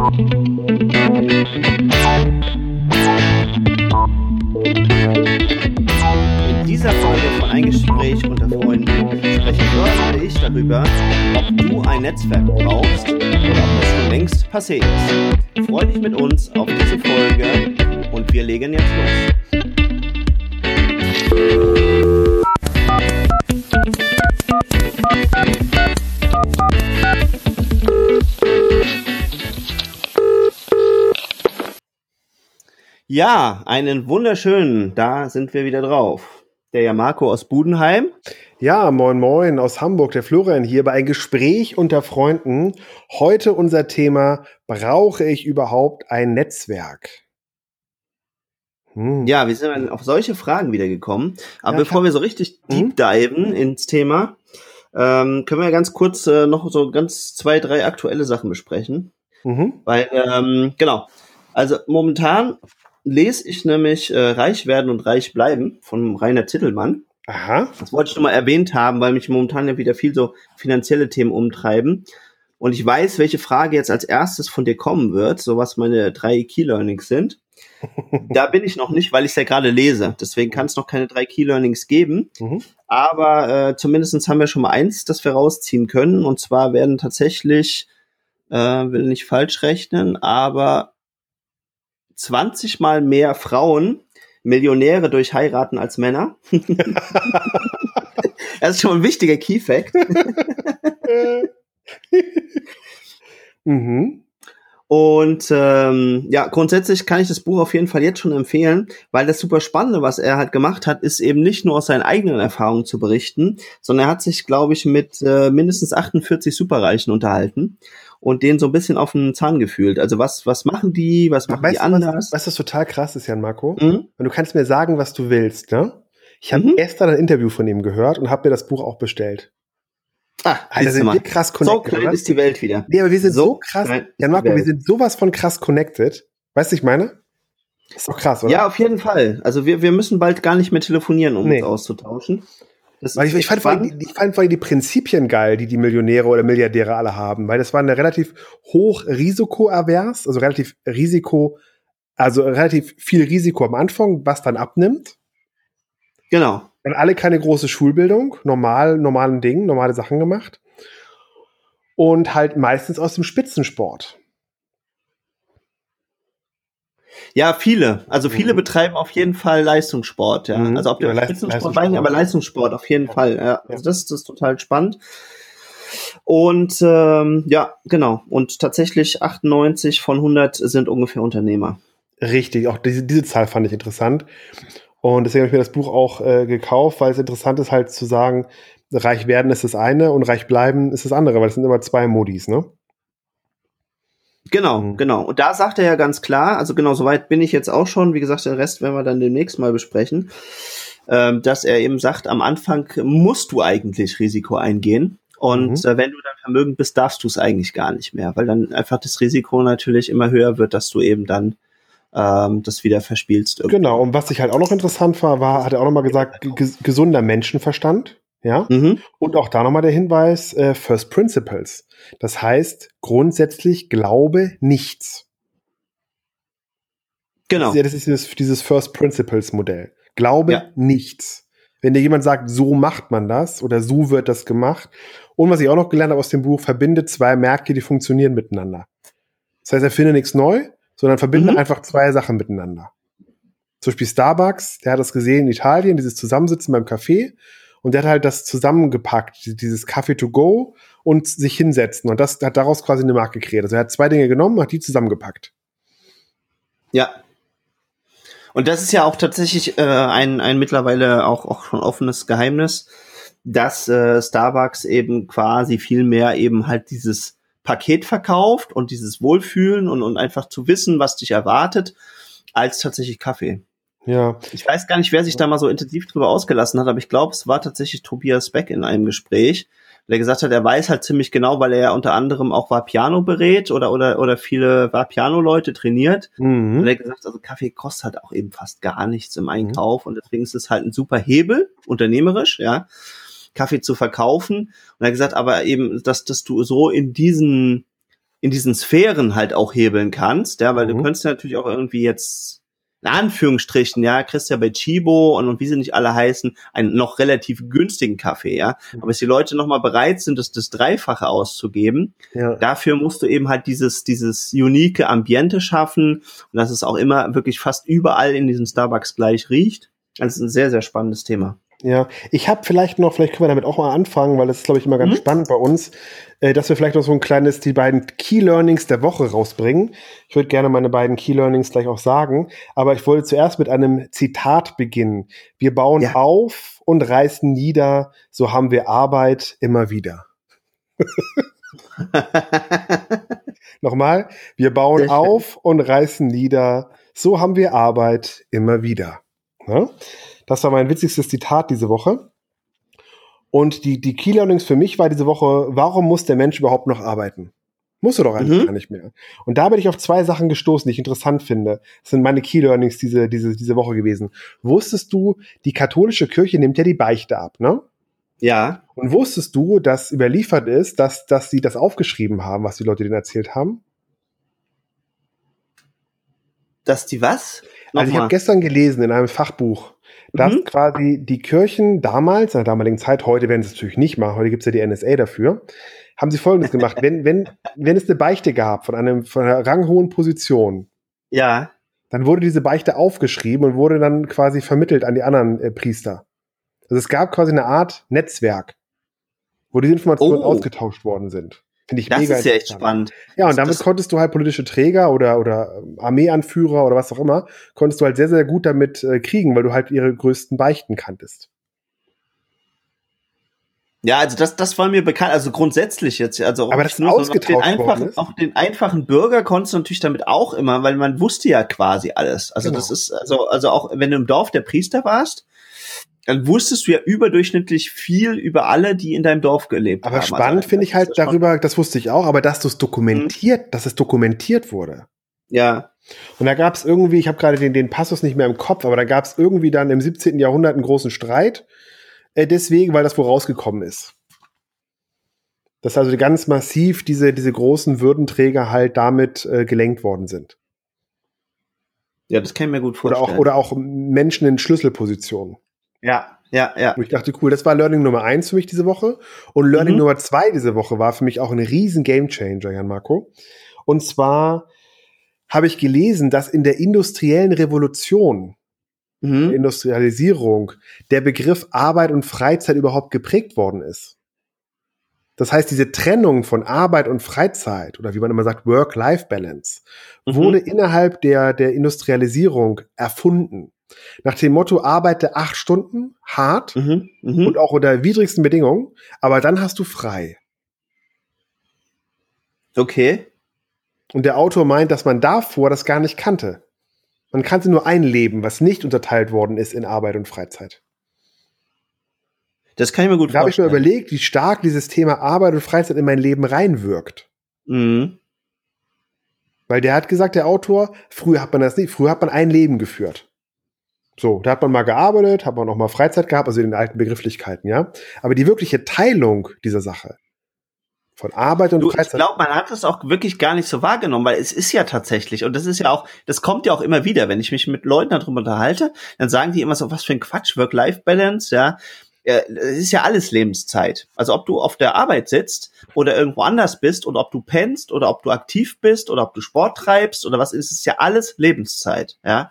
In dieser Folge von Ein Gespräch unter Freunden sprechen Björn und ich darüber, ob du ein Netzwerk brauchst oder ob das schon längst passé ist. Freu dich mit uns auf diese Folge und wir legen jetzt los. Ja, einen wunderschönen, da sind wir wieder drauf. Der ja Marco aus Budenheim. Ja, moin moin aus Hamburg, der Florian hier bei ein Gespräch unter Freunden. Heute unser Thema, brauche ich überhaupt ein Netzwerk? Hm. Ja, wir sind auf solche Fragen wieder gekommen. Aber ja, bevor wir so richtig deep hm? diven ins Thema, ähm, können wir ganz kurz äh, noch so ganz zwei, drei aktuelle Sachen besprechen. Mhm. Weil, ähm, genau, also momentan lese ich nämlich äh, Reich werden und reich bleiben von Rainer Tittelmann. Aha. Das wollte ich nur mal erwähnt haben, weil mich momentan ja wieder viel so finanzielle Themen umtreiben. Und ich weiß, welche Frage jetzt als erstes von dir kommen wird, so was meine drei Key Learnings sind. da bin ich noch nicht, weil ich es ja gerade lese. Deswegen kann es noch keine drei Key Learnings geben. Mhm. Aber äh, zumindest haben wir schon mal eins, das wir rausziehen können. Und zwar werden tatsächlich, äh, will nicht falsch rechnen, aber 20 mal mehr Frauen Millionäre durch heiraten als Männer. das ist schon ein wichtiger Key Fact. mhm. Und ähm, ja, grundsätzlich kann ich das Buch auf jeden Fall jetzt schon empfehlen, weil das super Spannende, was er halt gemacht hat, ist eben nicht nur aus seinen eigenen Erfahrungen zu berichten, sondern er hat sich, glaube ich, mit äh, mindestens 48 Superreichen unterhalten und denen so ein bisschen auf den Zahn gefühlt. Also was, was machen die, was machen weißt die anders? Was, was total krass ist, Jan Marco? Mhm. Und du kannst mir sagen, was du willst, ne? Ich habe mhm. gestern ein Interview von ihm gehört und habe mir das Buch auch bestellt. Ah, also sind wir krass connected. So klein ist die Welt wieder. Nee, aber wir sind so, so krass. Jan Marco, wir sind sowas von krass connected. Weißt du, ich meine? ist doch krass, oder? Ja, auf jeden Fall. Also wir, wir müssen bald gar nicht mehr telefonieren, um nee. uns auszutauschen. Das weil ich, ich, fand vor allem, ich fand vor allem die Prinzipien geil, die die Millionäre oder Milliardäre alle haben, weil das war eine relativ hoch risikoavers, also relativ Risiko, also relativ viel Risiko am Anfang, was dann abnimmt. Genau. Dann alle keine große Schulbildung, normal, normalen Dingen, normale Sachen gemacht. Und halt meistens aus dem Spitzensport. Ja, viele. Also viele mhm. betreiben auf jeden Fall Leistungssport, ja. Mhm. Also ob der ja, Spitzensport Leistungssport, aber Leistungssport auf jeden ja. Fall. Ja. Also das, das ist total spannend. Und ähm, ja, genau. Und tatsächlich 98 von 100 sind ungefähr Unternehmer. Richtig, auch diese, diese Zahl fand ich interessant. Und deswegen habe ich mir das Buch auch äh, gekauft, weil es interessant ist halt zu sagen, reich werden ist das eine und reich bleiben ist das andere, weil es sind immer zwei Modis, ne? Genau, mhm. genau. Und da sagt er ja ganz klar, also genau, soweit bin ich jetzt auch schon, wie gesagt, den Rest werden wir dann demnächst mal besprechen, ähm, dass er eben sagt, am Anfang musst du eigentlich Risiko eingehen. Und mhm. äh, wenn du dann vermögend bist, darfst du es eigentlich gar nicht mehr, weil dann einfach das Risiko natürlich immer höher wird, dass du eben dann ähm, das wieder verspielst. Irgendwie. Genau, und was ich halt auch noch interessant war, war, hat er auch nochmal gesagt, gesunder Menschenverstand. Ja. Mhm. Und auch da nochmal der Hinweis, äh, First Principles. Das heißt, grundsätzlich glaube nichts. Genau. Das ist, dieses, dieses First Principles Modell. Glaube ja. nichts. Wenn dir jemand sagt, so macht man das oder so wird das gemacht. Und was ich auch noch gelernt habe aus dem Buch, verbinde zwei Märkte, die funktionieren miteinander. Das heißt, erfinde nichts neu, sondern verbinde mhm. einfach zwei Sachen miteinander. Zum Beispiel Starbucks, der hat das gesehen in Italien, dieses Zusammensitzen beim Café. Und der hat halt das zusammengepackt, dieses Kaffee to go und sich hinsetzen. Und das hat daraus quasi eine Marke kreiert. Also er hat zwei Dinge genommen, hat die zusammengepackt. Ja. Und das ist ja auch tatsächlich äh, ein, ein mittlerweile auch, auch schon offenes Geheimnis, dass äh, Starbucks eben quasi viel mehr eben halt dieses Paket verkauft und dieses Wohlfühlen und, und einfach zu wissen, was dich erwartet, als tatsächlich Kaffee. Ja. Ich weiß gar nicht, wer sich da mal so intensiv drüber ausgelassen hat, aber ich glaube, es war tatsächlich Tobias Beck in einem Gespräch, der gesagt hat, er weiß halt ziemlich genau, weil er ja unter anderem auch Vapiano berät oder oder oder viele Vapiano-Leute trainiert. Mhm. Und er hat gesagt, also Kaffee kostet halt auch eben fast gar nichts im Einkauf und deswegen ist es halt ein super Hebel, unternehmerisch, ja, Kaffee zu verkaufen. Und er hat gesagt, aber eben, dass, dass du so in diesen in diesen Sphären halt auch hebeln kannst, ja, weil mhm. du könntest natürlich auch irgendwie jetzt in Anführungsstrichen, ja, kriegst ja bei Chibo und, und wie sie nicht alle heißen, einen noch relativ günstigen Kaffee, ja. Mhm. Aber dass die Leute nochmal bereit sind, das, das Dreifache auszugeben, ja. dafür musst du eben halt dieses, dieses unique Ambiente schaffen und dass es auch immer wirklich fast überall in diesen Starbucks gleich riecht. Das ist ein sehr, sehr spannendes Thema. Ja, ich habe vielleicht noch, vielleicht können wir damit auch mal anfangen, weil das ist, glaube ich, immer ganz mhm. spannend bei uns, äh, dass wir vielleicht noch so ein kleines, die beiden Key Learnings der Woche rausbringen. Ich würde gerne meine beiden Key Learnings gleich auch sagen, aber ich wollte zuerst mit einem Zitat beginnen. Wir bauen ja. auf und reißen nieder, so haben wir Arbeit immer wieder. Nochmal, wir bauen auf und reißen nieder, so haben wir Arbeit immer wieder. Ja? Das war mein witzigstes Zitat diese Woche. Und die, die Key Learnings für mich war diese Woche, warum muss der Mensch überhaupt noch arbeiten? Muss er doch eigentlich mhm. gar nicht mehr. Und da bin ich auf zwei Sachen gestoßen, die ich interessant finde. Das sind meine Key Learnings diese, diese, diese Woche gewesen. Wusstest du, die katholische Kirche nimmt ja die Beichte ab, ne? Ja. Und wusstest du, dass überliefert ist, dass, dass sie das aufgeschrieben haben, was die Leute denen erzählt haben? Dass die was? Nochmal. Also ich habe gestern gelesen in einem Fachbuch, dass mhm. quasi die Kirchen damals, in der damaligen Zeit, heute werden sie es natürlich nicht machen, heute gibt es ja die NSA dafür, haben sie folgendes gemacht. wenn, wenn, wenn es eine Beichte gab von einem, von einer ranghohen Position, ja. dann wurde diese Beichte aufgeschrieben und wurde dann quasi vermittelt an die anderen äh, Priester. Also es gab quasi eine Art Netzwerk, wo diese Informationen oh. ausgetauscht worden sind. Finde ich das mega ist ja echt spannend. Ja, und damit das konntest du halt politische Träger oder, oder Armeeanführer oder was auch immer, konntest du halt sehr, sehr gut damit äh, kriegen, weil du halt ihre größten Beichten kanntest. Ja, also das, das war mir bekannt, also grundsätzlich jetzt, also aber das nur, ausgetauscht den, einfachen, auch den einfachen Bürger konntest du natürlich damit auch immer, weil man wusste ja quasi alles. Also genau. das ist, also, also auch wenn du im Dorf der Priester warst, dann wusstest du ja überdurchschnittlich viel über alle, die in deinem Dorf gelebt aber haben. Aber spannend also, finde ich halt darüber, das wusste ich auch, aber dass du es dokumentiert, mhm. dass es dokumentiert wurde. Ja. Und da gab es irgendwie, ich habe gerade den, den Passus nicht mehr im Kopf, aber da gab es irgendwie dann im 17. Jahrhundert einen großen Streit. Äh, deswegen, weil das wo rausgekommen ist. Dass also ganz massiv diese, diese großen Würdenträger halt damit äh, gelenkt worden sind. Ja, das kann ich mir gut vorstellen. Oder auch, oder auch Menschen in Schlüsselpositionen. Ja, ja, ja. Und ich dachte, cool, das war Learning Nummer eins für mich diese Woche. Und Learning mhm. Nummer zwei diese Woche war für mich auch ein riesen Gamechanger, Jan Marco. Und zwar habe ich gelesen, dass in der industriellen Revolution, mhm. Industrialisierung, der Begriff Arbeit und Freizeit überhaupt geprägt worden ist. Das heißt, diese Trennung von Arbeit und Freizeit oder wie man immer sagt, Work-Life-Balance mhm. wurde innerhalb der, der Industrialisierung erfunden. Nach dem Motto, arbeite acht Stunden hart mhm, mh. und auch unter widrigsten Bedingungen, aber dann hast du frei. Okay. Und der Autor meint, dass man davor das gar nicht kannte. Man kannte nur ein Leben, was nicht unterteilt worden ist in Arbeit und Freizeit. Das kann ich mir gut da vorstellen. Da habe ich mir überlegt, wie stark dieses Thema Arbeit und Freizeit in mein Leben reinwirkt. Mhm. Weil der hat gesagt, der Autor, früher hat man das nicht, früher hat man ein Leben geführt. So, da hat man mal gearbeitet, hat man auch mal Freizeit gehabt, also in den alten Begrifflichkeiten, ja. Aber die wirkliche Teilung dieser Sache von Arbeit und du, Freizeit. Ich glaube, man hat das auch wirklich gar nicht so wahrgenommen, weil es ist ja tatsächlich, und das ist ja auch, das kommt ja auch immer wieder, wenn ich mich mit Leuten darüber unterhalte, dann sagen die immer so, was für ein Quatsch, Work-Life-Balance, ja. Es ist ja alles Lebenszeit. Also ob du auf der Arbeit sitzt oder irgendwo anders bist und ob du pennst oder ob du aktiv bist oder ob du Sport treibst oder was ist, ist ja alles Lebenszeit, ja.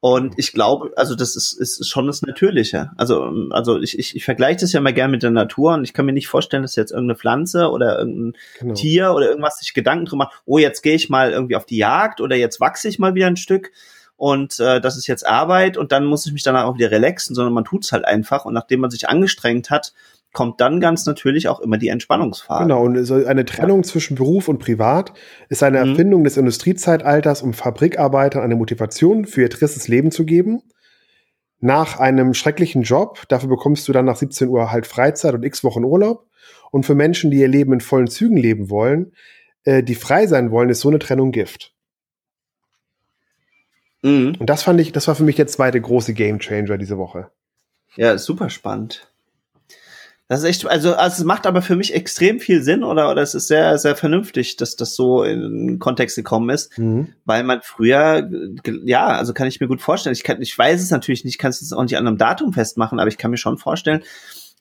Und ich glaube, also das ist, ist schon das Natürliche. Also, also ich, ich, ich vergleiche das ja mal gern mit der Natur und ich kann mir nicht vorstellen, dass jetzt irgendeine Pflanze oder irgendein genau. Tier oder irgendwas sich Gedanken drum macht, oh, jetzt gehe ich mal irgendwie auf die Jagd oder jetzt wachse ich mal wieder ein Stück und äh, das ist jetzt Arbeit und dann muss ich mich danach auch wieder relaxen, sondern man tut's halt einfach und nachdem man sich angestrengt hat, kommt dann ganz natürlich auch immer die Entspannungsphase. Genau, und so eine Trennung zwischen Beruf und Privat ist eine mhm. Erfindung des Industriezeitalters, um Fabrikarbeitern eine Motivation für ihr tristes Leben zu geben. Nach einem schrecklichen Job, dafür bekommst du dann nach 17 Uhr halt Freizeit und x Wochen Urlaub. Und für Menschen, die ihr Leben in vollen Zügen leben wollen, äh, die frei sein wollen, ist so eine Trennung Gift. Mhm. Und das fand ich, das war für mich der zweite große Gamechanger diese Woche. Ja, super spannend. Das ist echt, also, also es macht aber für mich extrem viel Sinn oder, oder es ist sehr, sehr vernünftig, dass das so in den Kontext gekommen ist, mhm. weil man früher, ja, also kann ich mir gut vorstellen, ich kann, ich weiß es natürlich nicht, kann es auch nicht an einem Datum festmachen, aber ich kann mir schon vorstellen,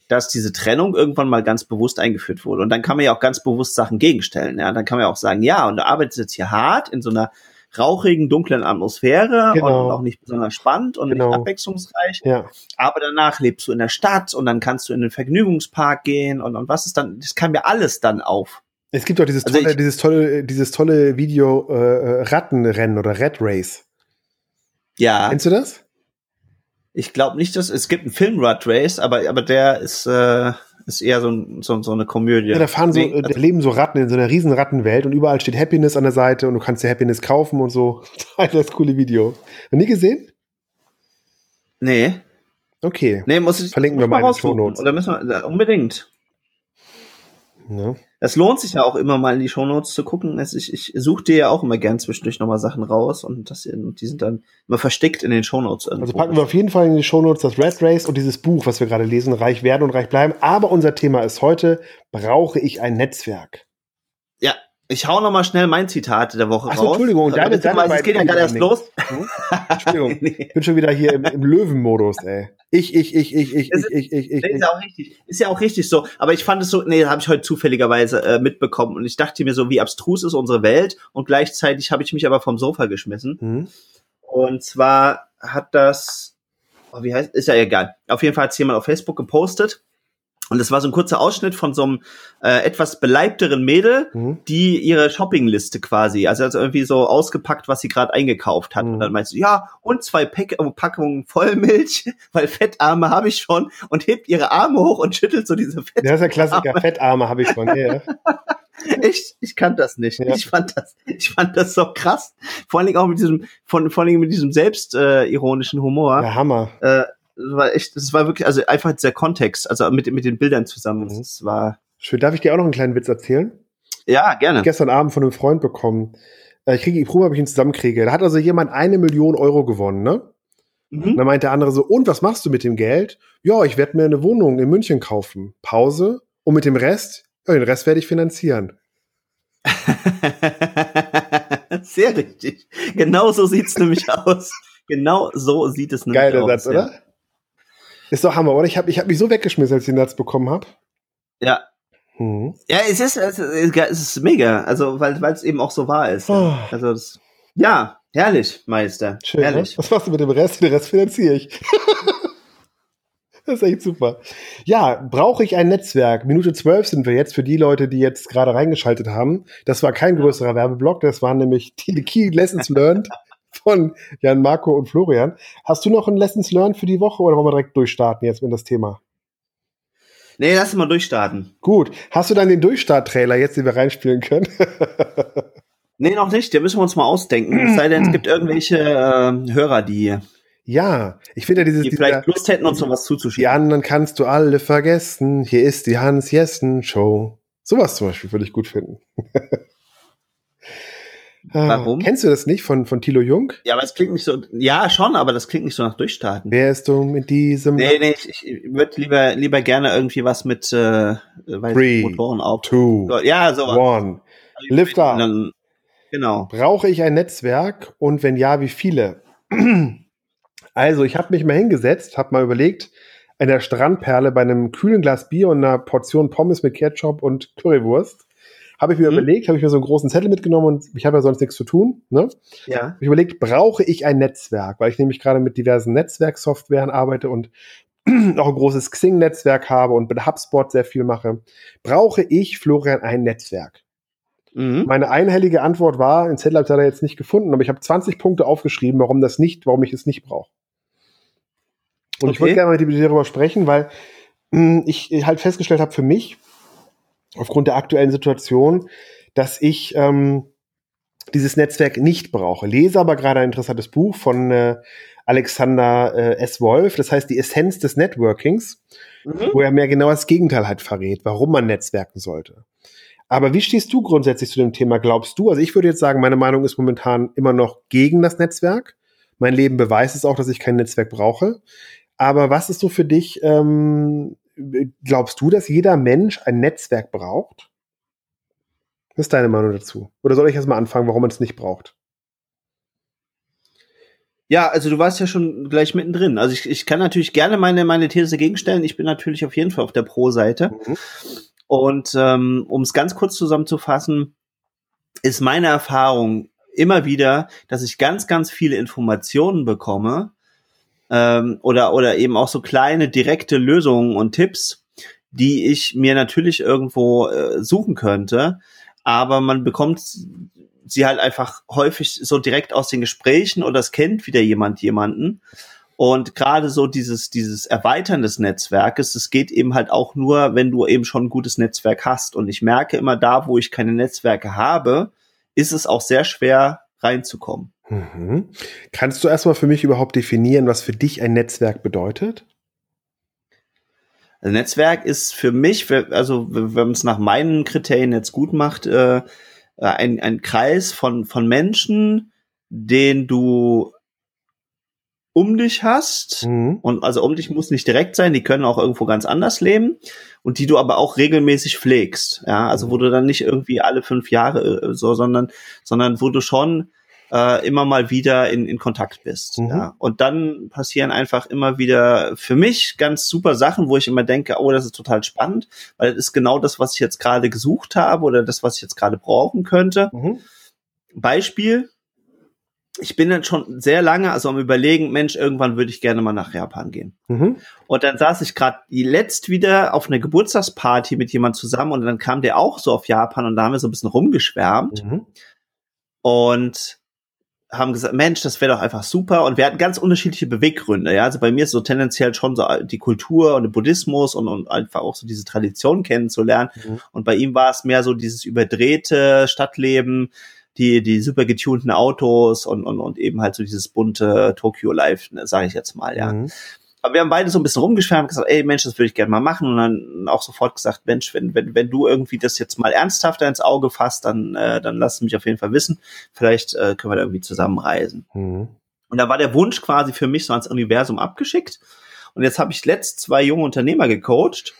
dass diese Trennung irgendwann mal ganz bewusst eingeführt wurde. Und dann kann man ja auch ganz bewusst Sachen gegenstellen. Ja, dann kann man ja auch sagen, ja, und du arbeitest jetzt hier hart in so einer rauchigen, dunklen Atmosphäre genau. und auch nicht besonders spannend und genau. nicht abwechslungsreich. Ja. Aber danach lebst du in der Stadt und dann kannst du in den Vergnügungspark gehen und, und was ist dann, das kam mir alles dann auf. Es gibt auch dieses also tolle, ich, dieses tolle, dieses tolle Video äh, äh, Rattenrennen oder Rat Race. Ja. Kennst du das? Ich glaube nicht, dass es gibt einen Film Rat Race, aber aber der ist äh, ist eher so, so, so eine Komödie. Ja, da fahren so, nee, da leben so Ratten in so einer riesen Rattenwelt und überall steht Happiness an der Seite und du kannst dir Happiness kaufen und so. Das coole Video. Noch nie gesehen? Nee. Okay. Nee, muss ich verlinken wir mal in den Show Notes. Oder müssen wir unbedingt. Ja. Es lohnt sich ja auch immer mal in die Shownotes zu gucken. Also ich, ich suche dir ja auch immer gern zwischendurch nochmal Sachen raus und das, die sind dann immer versteckt in den Shownotes. Irgendwo. Also packen wir auf jeden Fall in die Shownotes das Red Race und dieses Buch, was wir gerade lesen, Reich werden und reich bleiben. Aber unser Thema ist heute, brauche ich ein Netzwerk? Ich hau noch mal schnell mein Zitat der Woche Ach so, raus. Entschuldigung, also, deine, deine weiß, es geht ja gerade erst los. Hm? Entschuldigung, ich bin schon wieder hier im, im Löwenmodus, ey. Ich, ich, ich, ich, ich, ist, ich, ich, ich, ich. Ist ja auch richtig, ist ja auch richtig so. Aber ich fand es so, nee, habe ich heute zufälligerweise äh, mitbekommen und ich dachte mir so, wie abstrus ist unsere Welt und gleichzeitig habe ich mich aber vom Sofa geschmissen. Mhm. Und zwar hat das, oh, wie heißt, ist ja egal. Auf jeden Fall hat jemand auf Facebook gepostet und es war so ein kurzer Ausschnitt von so einem äh, etwas beleibteren Mädel, mhm. die ihre Shoppingliste quasi, also, also irgendwie so ausgepackt, was sie gerade eingekauft hat. Mhm. Und dann meinst du, ja, und zwei Pack äh, Packungen Vollmilch, weil Fettarme habe ich schon und hebt ihre Arme hoch und schüttelt so diese Fettarme. Das ist der Klassiker, Fettarme habe ich schon, ja. Ich, ich kann das nicht. Ja. Ich fand das, ich fand das so krass. Vor allen Dingen auch mit diesem, von, vor allen Dingen mit diesem selbstironischen äh, Humor. Ja, Hammer. Äh, war echt, das war wirklich, also einfach der Kontext, also mit, mit den Bildern zusammen. Mhm. Das war. Schön. Darf ich dir auch noch einen kleinen Witz erzählen? Ja, gerne. Ich gestern Abend von einem Freund bekommen. Äh, ich kriege, ich probe, ob ich ihn zusammenkriege. Da hat also jemand eine Million Euro gewonnen, ne? Mhm. dann meint der andere so, und was machst du mit dem Geld? Ja, ich werde mir eine Wohnung in München kaufen. Pause. Und mit dem Rest? Ja, den Rest werde ich finanzieren. Sehr richtig. Genau so sieht's nämlich aus. Genau so sieht es nämlich Geiler aus. Geiler Satz, ja. oder? Ist doch Hammer, oder? Ich habe ich hab mich so weggeschmissen, als ich den Satz bekommen habe. Ja. Mhm. Ja, es ist, es ist, es ist mega, also weil es eben auch so wahr ist. Oh. Also das, ja, herrlich, Meister. Schön, herrlich. Was machst du mit dem Rest? Den Rest finanziere ich. das ist echt super. Ja, brauche ich ein Netzwerk? Minute zwölf sind wir jetzt für die Leute, die jetzt gerade reingeschaltet haben. Das war kein größerer Werbeblock, das waren nämlich die Key Lessons Learned von Jan Marco und Florian. Hast du noch ein Lessons Learned für die Woche oder wollen wir direkt durchstarten jetzt in das Thema? Nee, lass mal durchstarten. Gut. Hast du dann den Durchstart-Trailer jetzt, den wir reinspielen können? nee, noch nicht. Den müssen wir uns mal ausdenken. Es sei denn, es gibt irgendwelche äh, Hörer, die ja, ich finde ja dieses. Die vielleicht Lust hätten, uns noch was zuzuschicken. Die anderen kannst du alle vergessen. Hier ist die Hans Jessen Show. Sowas zum Beispiel würde ich gut finden. Warum? Kennst du das nicht von, von Thilo Jung? Ja, aber es klingt nicht so, ja, schon, aber das klingt nicht so nach Durchstarten. Wer ist du mit diesem? Nee, nee, ich, ich würde lieber, lieber gerne irgendwie was mit, äh, Three, Motoren auf. Two, ja, so. One. Lift up. Genau. Brauche ich ein Netzwerk und wenn ja, wie viele? also, ich habe mich mal hingesetzt, habe mal überlegt, in der Strandperle bei einem kühlen Glas Bier und einer Portion Pommes mit Ketchup und Currywurst habe ich mir mhm. überlegt, habe ich mir so einen großen Zettel mitgenommen und ich habe ja sonst nichts zu tun. Ne? Ja. Hab ich überlegt, brauche ich ein Netzwerk, weil ich nämlich gerade mit diversen Netzwerksoftwaren arbeite und auch ein großes Xing-Netzwerk habe und mit HubSpot sehr viel mache. Brauche ich, Florian, ein Netzwerk? Mhm. Meine einhellige Antwort war, den Zettel habe ich leider jetzt nicht gefunden, aber ich habe 20 Punkte aufgeschrieben, warum das nicht, warum ich es nicht brauche. Und okay. ich würde gerne mit dir darüber sprechen, weil mh, hm, ich halt festgestellt habe für mich, aufgrund der aktuellen Situation, dass ich ähm, dieses Netzwerk nicht brauche. Lese aber gerade ein interessantes Buch von äh, Alexander äh, S. Wolf, das heißt die Essenz des Networkings, mhm. wo er mir genau das Gegenteil halt verrät, warum man netzwerken sollte. Aber wie stehst du grundsätzlich zu dem Thema? Glaubst du? Also ich würde jetzt sagen, meine Meinung ist momentan immer noch gegen das Netzwerk. Mein Leben beweist es auch, dass ich kein Netzwerk brauche. Aber was ist so für dich ähm, glaubst du, dass jeder Mensch ein Netzwerk braucht? Was ist deine Meinung dazu? Oder soll ich erst mal anfangen, warum man es nicht braucht? Ja, also du warst ja schon gleich mittendrin. Also ich, ich kann natürlich gerne meine, meine These gegenstellen. Ich bin natürlich auf jeden Fall auf der Pro-Seite. Mhm. Und ähm, um es ganz kurz zusammenzufassen, ist meine Erfahrung immer wieder, dass ich ganz, ganz viele Informationen bekomme ähm, oder, oder eben auch so kleine direkte Lösungen und Tipps, die ich mir natürlich irgendwo äh, suchen könnte. Aber man bekommt sie halt einfach häufig so direkt aus den Gesprächen oder es kennt wieder jemand jemanden. Und gerade so dieses, dieses Erweitern des Netzwerkes, das geht eben halt auch nur, wenn du eben schon ein gutes Netzwerk hast. Und ich merke immer da, wo ich keine Netzwerke habe, ist es auch sehr schwer reinzukommen. Mhm. Kannst du erstmal für mich überhaupt definieren, was für dich ein Netzwerk bedeutet? Also Netzwerk ist für mich, also wenn man es nach meinen Kriterien jetzt gut macht, äh, äh, ein, ein Kreis von, von Menschen, den du um dich hast. Mhm. Und also um dich muss nicht direkt sein, die können auch irgendwo ganz anders leben und die du aber auch regelmäßig pflegst. Ja, also wo du dann nicht irgendwie alle fünf Jahre äh, so, sondern, sondern wo du schon äh, immer mal wieder in, in Kontakt bist. Mhm. Ja. Und dann passieren einfach immer wieder für mich ganz super Sachen, wo ich immer denke, oh, das ist total spannend, weil das ist genau das, was ich jetzt gerade gesucht habe oder das, was ich jetzt gerade brauchen könnte. Mhm. Beispiel, ich bin dann schon sehr lange also am überlegen, Mensch, irgendwann würde ich gerne mal nach Japan gehen. Mhm. Und dann saß ich gerade letzt wieder auf einer Geburtstagsparty mit jemand zusammen und dann kam der auch so auf Japan und da haben wir so ein bisschen rumgeschwärmt. Mhm. Und haben gesagt, Mensch, das wäre doch einfach super. Und wir hatten ganz unterschiedliche Beweggründe. Ja, also bei mir ist so tendenziell schon so die Kultur und der Buddhismus und, und einfach auch so diese Tradition kennenzulernen. Mhm. Und bei ihm war es mehr so dieses überdrehte Stadtleben, die, die super getunten Autos und, und, und eben halt so dieses bunte Tokyo Life, ne, sage ich jetzt mal, ja. Mhm aber wir haben beide so ein bisschen rumgeschwärmt und gesagt, ey Mensch, das würde ich gerne mal machen. Und dann auch sofort gesagt, Mensch, wenn, wenn, wenn du irgendwie das jetzt mal ernsthafter ins Auge fasst, dann, äh, dann lass mich auf jeden Fall wissen. Vielleicht äh, können wir da irgendwie zusammen reisen. Mhm. Und da war der Wunsch quasi für mich so ans Universum abgeschickt. Und jetzt habe ich letzt zwei junge Unternehmer gecoacht.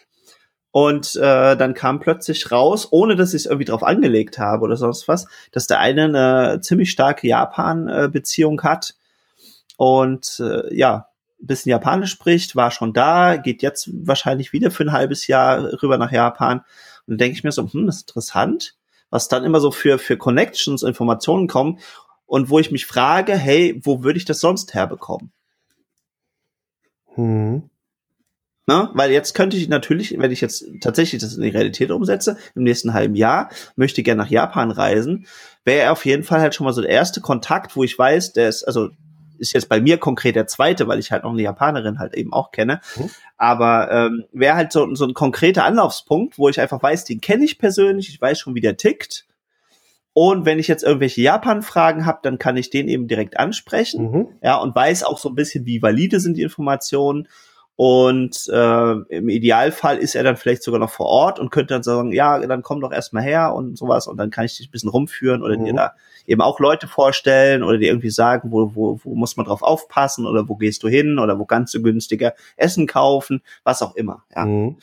Und äh, dann kam plötzlich raus, ohne dass ich es irgendwie drauf angelegt habe oder sonst was, dass der eine eine ziemlich starke Japan-Beziehung hat. Und äh, ja, bisschen Japanisch spricht, war schon da, geht jetzt wahrscheinlich wieder für ein halbes Jahr rüber nach Japan. Und dann denke ich mir so, hm, das ist interessant, was dann immer so für, für Connections, Informationen kommen und wo ich mich frage, hey, wo würde ich das sonst herbekommen? Hm. Na, weil jetzt könnte ich natürlich, wenn ich jetzt tatsächlich das in die Realität umsetze, im nächsten halben Jahr, möchte gerne nach Japan reisen, wäre auf jeden Fall halt schon mal so der erste Kontakt, wo ich weiß, der ist, also ist jetzt bei mir konkret der zweite, weil ich halt noch eine Japanerin halt eben auch kenne. Mhm. Aber ähm, wäre halt so, so ein konkreter Anlaufspunkt, wo ich einfach weiß, den kenne ich persönlich, ich weiß schon, wie der tickt. Und wenn ich jetzt irgendwelche Japan-Fragen habe, dann kann ich den eben direkt ansprechen. Mhm. Ja, und weiß auch so ein bisschen, wie valide sind die Informationen. Und äh, im Idealfall ist er dann vielleicht sogar noch vor Ort und könnte dann sagen, ja, dann komm doch erstmal her und sowas und dann kann ich dich ein bisschen rumführen oder mhm. dir da eben auch Leute vorstellen oder dir irgendwie sagen, wo, wo, wo muss man drauf aufpassen oder wo gehst du hin oder wo kannst du günstiger Essen kaufen, was auch immer. Ja. Mhm.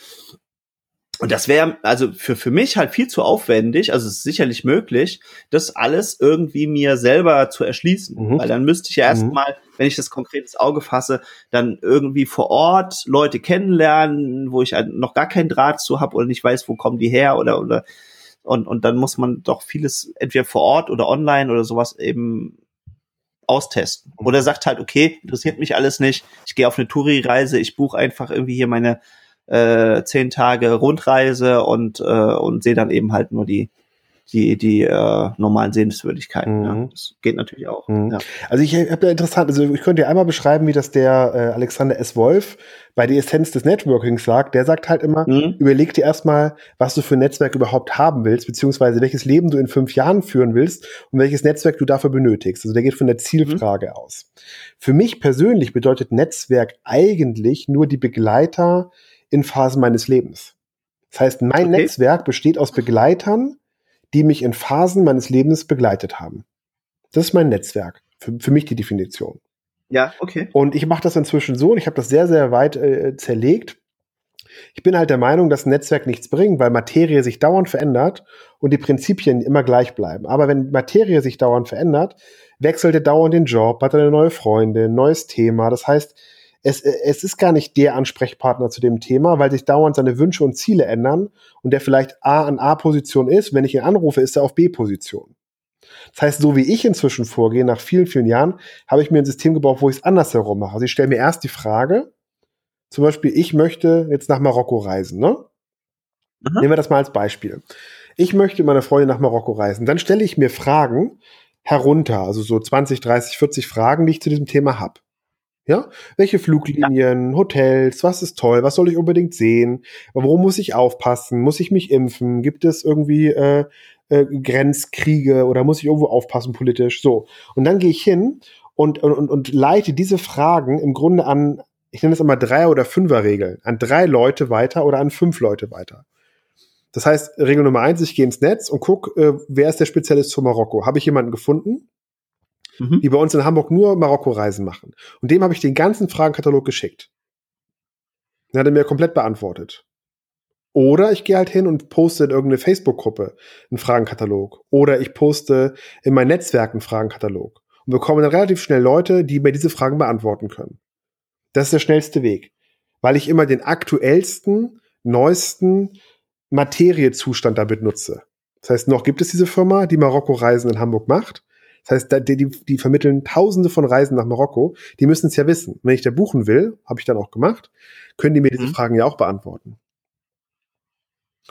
Und das wäre also für, für mich halt viel zu aufwendig, also es ist sicherlich möglich, das alles irgendwie mir selber zu erschließen. Mhm. Weil dann müsste ich ja erstmal, mhm. wenn ich das konkretes Auge fasse, dann irgendwie vor Ort Leute kennenlernen, wo ich halt noch gar keinen Draht zu habe oder nicht weiß, wo kommen die her oder oder und, und dann muss man doch vieles entweder vor Ort oder online oder sowas eben austesten. Mhm. Oder sagt halt, okay, interessiert mich alles nicht, ich gehe auf eine Touri-Reise, ich buche einfach irgendwie hier meine äh, zehn Tage Rundreise und, äh, und sehe dann eben halt nur die, die, die äh, normalen Sehenswürdigkeiten. Mhm. Ja. Das geht natürlich auch. Mhm. Ja. Also ich habe ja interessant, also ich könnte dir einmal beschreiben, wie das der äh, Alexander S. Wolf bei der Essenz des Networkings sagt. Der sagt halt immer, mhm. überleg dir erstmal, was du für ein Netzwerk überhaupt haben willst, beziehungsweise welches Leben du in fünf Jahren führen willst und welches Netzwerk du dafür benötigst. Also der geht von der Zielfrage mhm. aus. Für mich persönlich bedeutet Netzwerk eigentlich nur die Begleiter in Phasen meines Lebens. Das heißt, mein okay. Netzwerk besteht aus Begleitern, die mich in Phasen meines Lebens begleitet haben. Das ist mein Netzwerk. Für, für mich die Definition. Ja, okay. Und ich mache das inzwischen so, und ich habe das sehr, sehr weit äh, zerlegt, Ich bin halt der Meinung, dass ein Netzwerk nichts bringt, weil Materie sich dauernd verändert und die Prinzipien immer gleich bleiben. Aber wenn Materie sich dauernd verändert, wechselt er dauernd den Job, hat eine neue Freundin, neues Thema. Das heißt, es, es ist gar nicht der Ansprechpartner zu dem Thema, weil sich dauernd seine Wünsche und Ziele ändern und der vielleicht A an A-Position ist. Wenn ich ihn anrufe, ist er auf B-Position. Das heißt, so wie ich inzwischen vorgehe, nach vielen, vielen Jahren, habe ich mir ein System gebaut, wo ich es andersherum mache. Also ich stelle mir erst die Frage, zum Beispiel, ich möchte jetzt nach Marokko reisen, ne? Mhm. Nehmen wir das mal als Beispiel. Ich möchte meine Freundin nach Marokko reisen. Dann stelle ich mir Fragen herunter, also so 20, 30, 40 Fragen, die ich zu diesem Thema habe. Ja, welche Fluglinien, ja. Hotels, was ist toll, was soll ich unbedingt sehen, worum muss ich aufpassen, muss ich mich impfen, gibt es irgendwie äh, äh, Grenzkriege oder muss ich irgendwo aufpassen politisch, so. Und dann gehe ich hin und, und, und leite diese Fragen im Grunde an ich nenne es immer Dreier- oder Fünfer-Regel, an drei Leute weiter oder an fünf Leute weiter. Das heißt, Regel Nummer eins, ich gehe ins Netz und gucke, äh, wer ist der Spezialist für Marokko? Habe ich jemanden gefunden, mhm. die bei uns in Hamburg nur Marokko-Reisen machen? Und dem habe ich den ganzen Fragenkatalog geschickt. Den hat er mir komplett beantwortet. Oder ich gehe halt hin und poste in irgendeine Facebook-Gruppe einen Fragenkatalog. Oder ich poste in mein Netzwerk einen Fragenkatalog. Und bekomme dann relativ schnell Leute, die mir diese Fragen beantworten können. Das ist der schnellste Weg, weil ich immer den aktuellsten, neuesten Materiezustand damit nutze. Das heißt, noch gibt es diese Firma, die Marokko-Reisen in Hamburg macht. Das heißt, die, die, die vermitteln tausende von Reisen nach Marokko. Die müssen es ja wissen. Wenn ich da buchen will, habe ich dann auch gemacht, können die mir diese mhm. Fragen ja auch beantworten.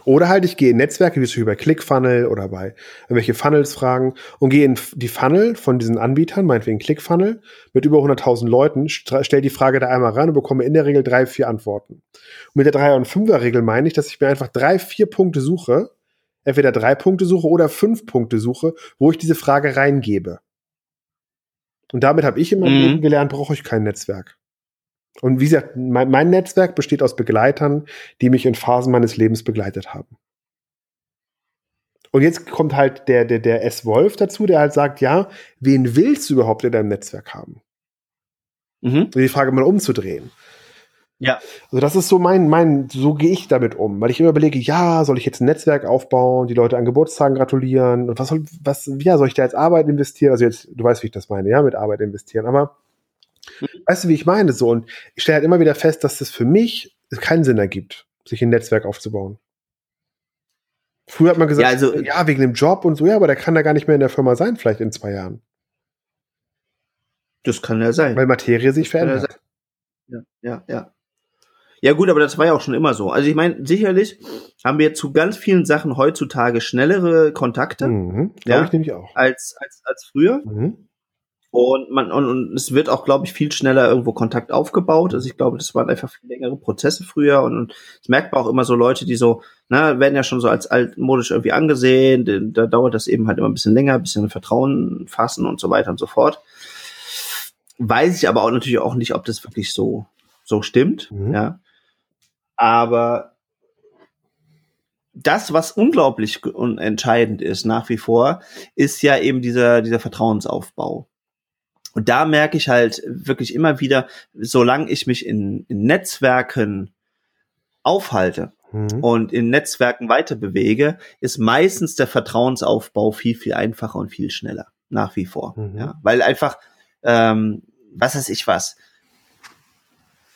Oder halt, ich gehe in Netzwerke, wie zum Beispiel bei ClickFunnel oder bei irgendwelche Funnels fragen und gehe in die Funnel von diesen Anbietern, meinetwegen ClickFunnel, mit über 100.000 Leuten, stelle die Frage da einmal rein und bekomme in der Regel drei, vier Antworten. Und mit der Dreier- und Fünfer-Regel meine ich, dass ich mir einfach drei, vier Punkte suche, entweder drei Punkte suche oder fünf Punkte suche, wo ich diese Frage reingebe. Und damit habe ich immer mhm. Leben gelernt, brauche ich kein Netzwerk. Und wie gesagt, mein, mein, Netzwerk besteht aus Begleitern, die mich in Phasen meines Lebens begleitet haben. Und jetzt kommt halt der, der, der S-Wolf dazu, der halt sagt, ja, wen willst du überhaupt in deinem Netzwerk haben? Mhm. Und die Frage mal umzudrehen. Ja. Also das ist so mein, mein, so gehe ich damit um, weil ich immer überlege, ja, soll ich jetzt ein Netzwerk aufbauen, die Leute an Geburtstagen gratulieren und was soll, was, ja, soll ich da jetzt Arbeit investieren? Also jetzt, du weißt, wie ich das meine, ja, mit Arbeit investieren, aber Weißt du, wie ich meine? So, und ich stelle halt immer wieder fest, dass das für mich keinen Sinn ergibt, sich ein Netzwerk aufzubauen. Früher hat man gesagt, ja, also, ja, wegen dem Job und so, ja, aber der kann da gar nicht mehr in der Firma sein, vielleicht in zwei Jahren. Das kann ja sein. Weil Materie sich verändert. Ja, ja, ja. Ja, gut, aber das war ja auch schon immer so. Also ich meine, sicherlich haben wir zu ganz vielen Sachen heutzutage schnellere Kontakte. Mhm, ja, ich nämlich auch. Als, als, als früher. Mhm. Und man und, und es wird auch, glaube ich, viel schneller irgendwo Kontakt aufgebaut. Also ich glaube, das waren einfach viel längere Prozesse früher und, und das merkt man auch immer so Leute, die so, na, werden ja schon so als altmodisch irgendwie angesehen. Da dauert das eben halt immer ein bisschen länger, ein bisschen Vertrauen fassen und so weiter und so fort. Weiß ich aber auch natürlich auch nicht, ob das wirklich so, so stimmt, mhm. ja. Aber das, was unglaublich entscheidend ist nach wie vor, ist ja eben dieser, dieser Vertrauensaufbau. Und da merke ich halt wirklich immer wieder, solange ich mich in, in Netzwerken aufhalte mhm. und in Netzwerken weiter bewege, ist meistens der Vertrauensaufbau viel, viel einfacher und viel schneller. Nach wie vor. Mhm. Ja, weil einfach, ähm, was weiß ich was,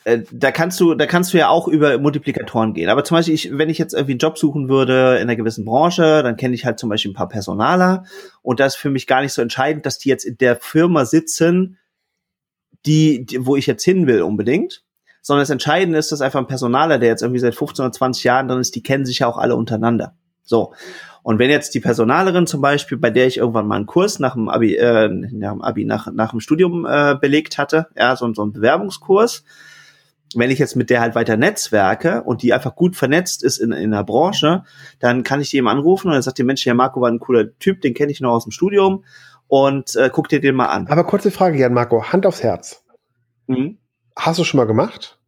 äh, da kannst du, da kannst du ja auch über Multiplikatoren gehen. Aber zum Beispiel, ich, wenn ich jetzt irgendwie einen Job suchen würde in einer gewissen Branche, dann kenne ich halt zum Beispiel ein paar Personaler und das ist für mich gar nicht so entscheidend, dass die jetzt in der Firma sitzen, die, die wo ich jetzt hin will unbedingt. Sondern das Entscheidende ist, dass einfach ein Personaler, der jetzt irgendwie seit 15 oder 20 Jahren drin ist, die kennen sich ja auch alle untereinander. So. Und wenn jetzt die Personalerin zum Beispiel, bei der ich irgendwann mal einen Kurs nach dem Abi, äh, nach dem Abi, nach, nach dem Studium äh, belegt hatte, ja, so, so ein Bewerbungskurs, wenn ich jetzt mit der halt weiter netzwerke und die einfach gut vernetzt ist in, in der Branche, dann kann ich die eben anrufen und dann sagt die Mensch, ja, Marco war ein cooler Typ, den kenne ich noch aus dem Studium und äh, guck dir den mal an. Aber kurze Frage, Jan Marco, Hand aufs Herz. Mhm. Hast du schon mal gemacht?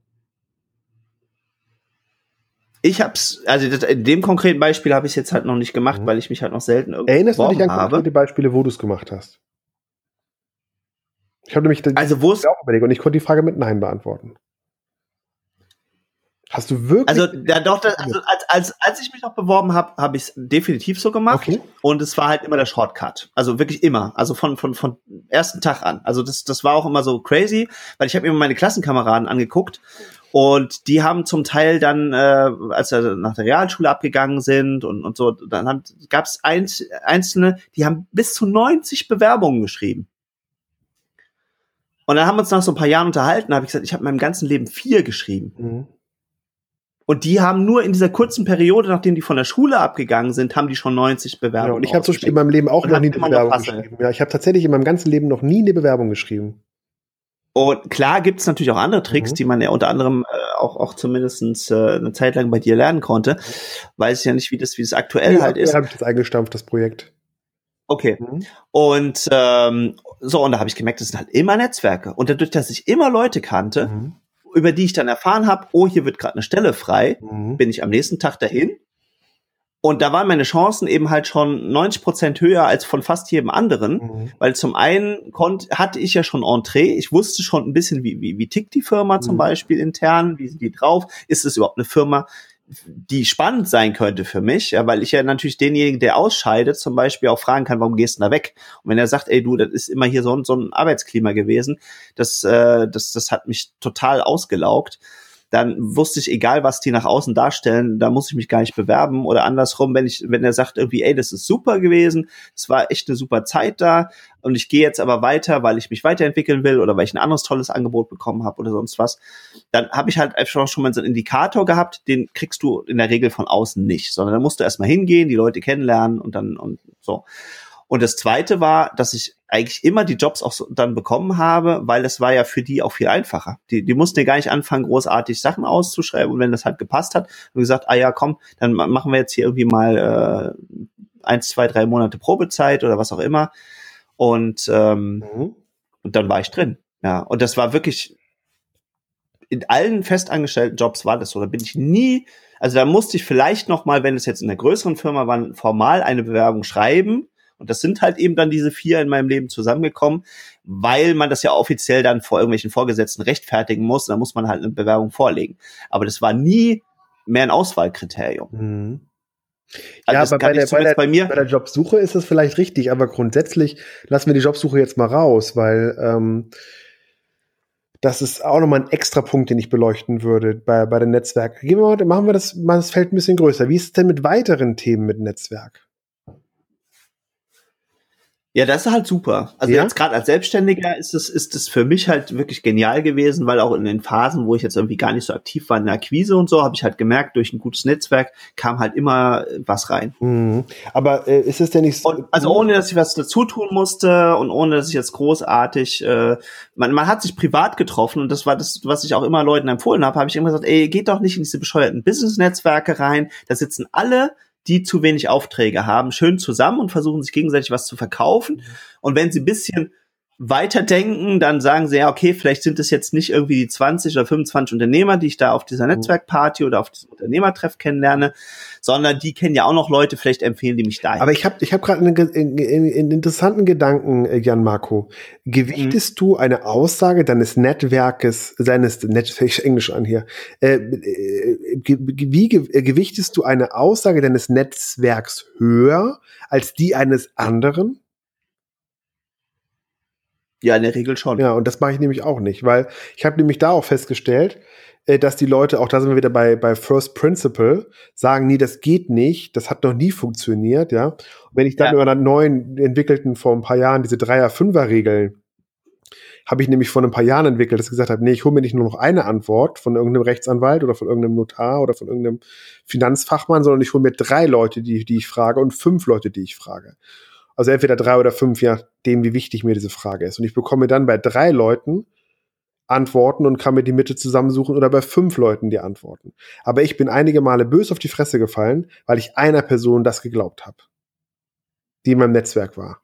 Ich hab's, also in dem konkreten Beispiel habe ich es jetzt halt noch nicht gemacht, mhm. weil ich mich halt noch selten irgendwie Erinnerst du dich an konkrete Beispiele, wo du es gemacht hast? Ich habe nämlich also wo auch überlegt und ich konnte die Frage mit Nein beantworten. Hast du wirklich? Also, ja, doch, das, also als, als, als ich mich noch beworben habe, habe ich es definitiv so gemacht. Okay. Und es war halt immer der Shortcut. Also wirklich immer. Also von, von, von ersten Tag an. Also das, das war auch immer so crazy, weil ich habe mir meine Klassenkameraden angeguckt und die haben zum Teil dann, äh, als sie nach der Realschule abgegangen sind und, und so, dann gab es einzelne, die haben bis zu 90 Bewerbungen geschrieben. Und dann haben wir uns nach so ein paar Jahren unterhalten, habe ich gesagt, ich habe in meinem ganzen Leben vier geschrieben. Mhm. Und die haben nur in dieser kurzen Periode, nachdem die von der Schule abgegangen sind, haben die schon 90 Bewerbungen. Ja, und ich habe zum Beispiel in meinem Leben auch noch nie eine Bewerbung geschrieben. Ja, ich habe tatsächlich in meinem ganzen Leben noch nie eine Bewerbung geschrieben. Und klar gibt es natürlich auch andere Tricks, mhm. die man ja unter anderem äh, auch, auch zumindest äh, eine Zeit lang bei dir lernen konnte. Weiß ich ja nicht, wie das, wie das aktuell ja, halt ist. Habe ich das eingestampft, das Projekt. Okay. Mhm. Und ähm, so, und da habe ich gemerkt, das sind halt immer Netzwerke. Und dadurch, dass ich immer Leute kannte, mhm über die ich dann erfahren habe, oh, hier wird gerade eine Stelle frei, mhm. bin ich am nächsten Tag dahin. Und da waren meine Chancen eben halt schon 90 Prozent höher als von fast jedem anderen, mhm. weil zum einen konnt, hatte ich ja schon Entree, ich wusste schon ein bisschen, wie, wie, wie tickt die Firma zum mhm. Beispiel intern, wie sind die drauf, ist es überhaupt eine Firma, die spannend sein könnte für mich, ja, weil ich ja natürlich denjenigen, der ausscheidet, zum Beispiel auch fragen kann, warum gehst du da weg? Und wenn er sagt, ey du, das ist immer hier so, so ein Arbeitsklima gewesen, das, äh, das, das hat mich total ausgelaugt dann wusste ich, egal was die nach außen darstellen, da muss ich mich gar nicht bewerben. Oder andersrum, wenn ich, wenn er sagt irgendwie, ey, das ist super gewesen, es war echt eine super Zeit da und ich gehe jetzt aber weiter, weil ich mich weiterentwickeln will oder weil ich ein anderes tolles Angebot bekommen habe oder sonst was, dann habe ich halt einfach schon mal so einen Indikator gehabt, den kriegst du in der Regel von außen nicht, sondern da musst du erstmal hingehen, die Leute kennenlernen und dann und so. Und das zweite war, dass ich eigentlich immer die Jobs auch so dann bekommen habe, weil es war ja für die auch viel einfacher. Die, die mussten ja gar nicht anfangen, großartig Sachen auszuschreiben. Und wenn das halt gepasst hat, haben wir gesagt, ah ja, komm, dann machen wir jetzt hier irgendwie mal äh, eins, zwei, drei Monate Probezeit oder was auch immer. Und, ähm, mhm. und dann war ich drin. Ja, und das war wirklich in allen festangestellten Jobs war das so. Da bin ich nie, also da musste ich vielleicht noch mal, wenn es jetzt in einer größeren Firma war, formal eine Bewerbung schreiben und das sind halt eben dann diese vier in meinem Leben zusammengekommen, weil man das ja offiziell dann vor irgendwelchen Vorgesetzten rechtfertigen muss. Da muss man halt eine Bewerbung vorlegen. Aber das war nie mehr ein Auswahlkriterium. Mhm. Also ja, aber bei der, bei, der, bei, mir bei der Jobsuche ist das vielleicht richtig, aber grundsätzlich lassen wir die Jobsuche jetzt mal raus, weil ähm, das ist auch nochmal ein extra Punkt, den ich beleuchten würde bei, bei den Netzwerken. Gehen wir mal, machen wir das mal das Feld ein bisschen größer. Wie ist es denn mit weiteren Themen mit Netzwerk? Ja, das ist halt super. Also ja? jetzt gerade als Selbstständiger ist es ist es für mich halt wirklich genial gewesen, weil auch in den Phasen, wo ich jetzt irgendwie gar nicht so aktiv war in der Akquise und so, habe ich halt gemerkt, durch ein gutes Netzwerk kam halt immer was rein. Mhm. Aber äh, ist es denn nicht so? Und, also ohne, dass ich was dazu tun musste und ohne, dass ich jetzt großartig, äh, man, man hat sich privat getroffen und das war das, was ich auch immer Leuten empfohlen habe, habe ich immer gesagt, ey, geht doch nicht in diese bescheuerten Business-Netzwerke rein, da sitzen alle die zu wenig Aufträge haben, schön zusammen und versuchen sich gegenseitig was zu verkaufen. Mhm. Und wenn sie ein bisschen weiterdenken, dann sagen sie, ja, okay, vielleicht sind es jetzt nicht irgendwie die 20 oder 25 Unternehmer, die ich da auf dieser mhm. Netzwerkparty oder auf diesem Unternehmertreff kennenlerne, sondern die kennen ja auch noch Leute, vielleicht empfehlen die mich da. Aber ich habe ich hab gerade einen, einen, einen, interessanten Gedanken, äh, Jan Marco. Gewichtest mhm. du eine Aussage deines Netzwerkes, seines Netz, ich Englisch an hier, äh, äh, wie gewichtest du eine Aussage deines Netzwerks höher als die eines anderen? Ja, in der Regel schon. Ja, und das mache ich nämlich auch nicht, weil ich habe nämlich da auch festgestellt, äh, dass die Leute, auch da sind wir wieder bei, bei First Principle, sagen, nee, das geht nicht, das hat noch nie funktioniert, ja. Und wenn ich dann ja. über einen neuen entwickelten vor ein paar Jahren diese Dreier-Fünfer-Regeln habe ich nämlich vor ein paar Jahren entwickelt, dass ich gesagt habe, nee, ich hole mir nicht nur noch eine Antwort von irgendeinem Rechtsanwalt oder von irgendeinem Notar oder von irgendeinem Finanzfachmann, sondern ich hole mir drei Leute, die, die ich frage und fünf Leute, die ich frage. Also entweder drei oder fünf, je nachdem, wie wichtig mir diese Frage ist. Und ich bekomme dann bei drei Leuten Antworten und kann mir die Mitte zusammensuchen oder bei fünf Leuten die Antworten. Aber ich bin einige Male bös auf die Fresse gefallen, weil ich einer Person das geglaubt habe, die in meinem Netzwerk war.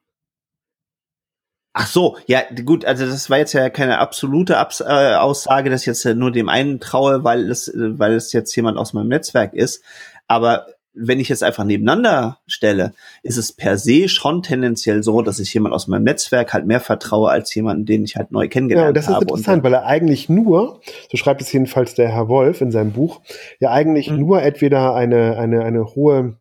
Ach so, ja, gut, also das war jetzt ja keine absolute Abs äh, Aussage, dass ich jetzt nur dem einen traue, weil es, weil es jetzt jemand aus meinem Netzwerk ist. Aber wenn ich jetzt einfach nebeneinander stelle, ist es per se schon tendenziell so, dass ich jemand aus meinem Netzwerk halt mehr vertraue als jemanden, den ich halt neu kennengelernt habe. Ja, das ist habe. interessant, weil er eigentlich nur, so schreibt es jedenfalls der Herr Wolf in seinem Buch, ja eigentlich mhm. nur entweder eine, eine, eine hohe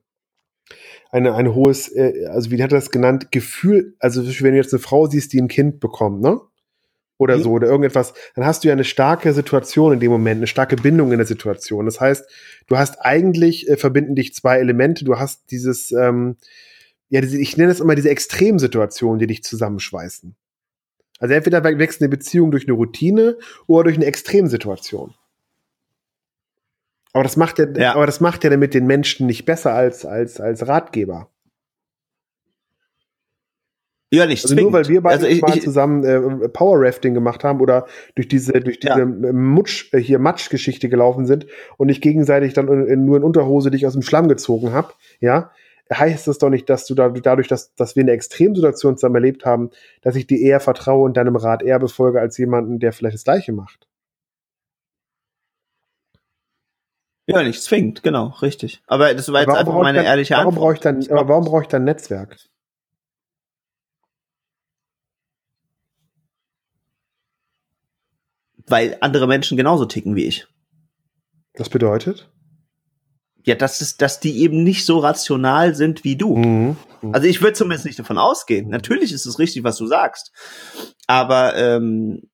eine, ein hohes, äh, also wie hat er das genannt, Gefühl, also wenn du jetzt eine Frau siehst, die ein Kind bekommt, ne? Oder mhm. so oder irgendetwas, dann hast du ja eine starke Situation in dem Moment, eine starke Bindung in der Situation. Das heißt, du hast eigentlich äh, verbinden dich zwei Elemente. Du hast dieses, ähm, ja, diese, ich nenne es immer diese Extremsituationen, die dich zusammenschweißen. Also entweder wächst eine Beziehung durch eine Routine oder durch eine Extremsituation. Aber das macht ja, ja. aber das macht ja damit den Menschen nicht besser als, als, als Ratgeber. Ja, nicht also zwingend. nur weil wir beide also ich, mal ich, zusammen äh, Power Rafting gemacht haben oder durch diese durch diese ja. Mutsch äh, hier Matsch-Geschichte gelaufen sind und ich gegenseitig dann in, in, nur in Unterhose dich aus dem Schlamm gezogen habe, ja, heißt das doch nicht, dass du da, dadurch, dass, dass wir eine Extremsituation zusammen erlebt haben, dass ich dir eher vertraue und deinem Rat eher befolge als jemanden, der vielleicht das Gleiche macht. Ja, nicht zwingend, genau, richtig. Aber das war jetzt einfach meine dann, ehrliche warum Antwort. Brauche ich dann, aber warum brauche ich dann Netzwerk? Weil andere Menschen genauso ticken wie ich. Das bedeutet? Ja, dass, es, dass die eben nicht so rational sind wie du. Mhm. Mhm. Also ich würde zumindest nicht davon ausgehen. Natürlich ist es richtig, was du sagst. Aber ähm,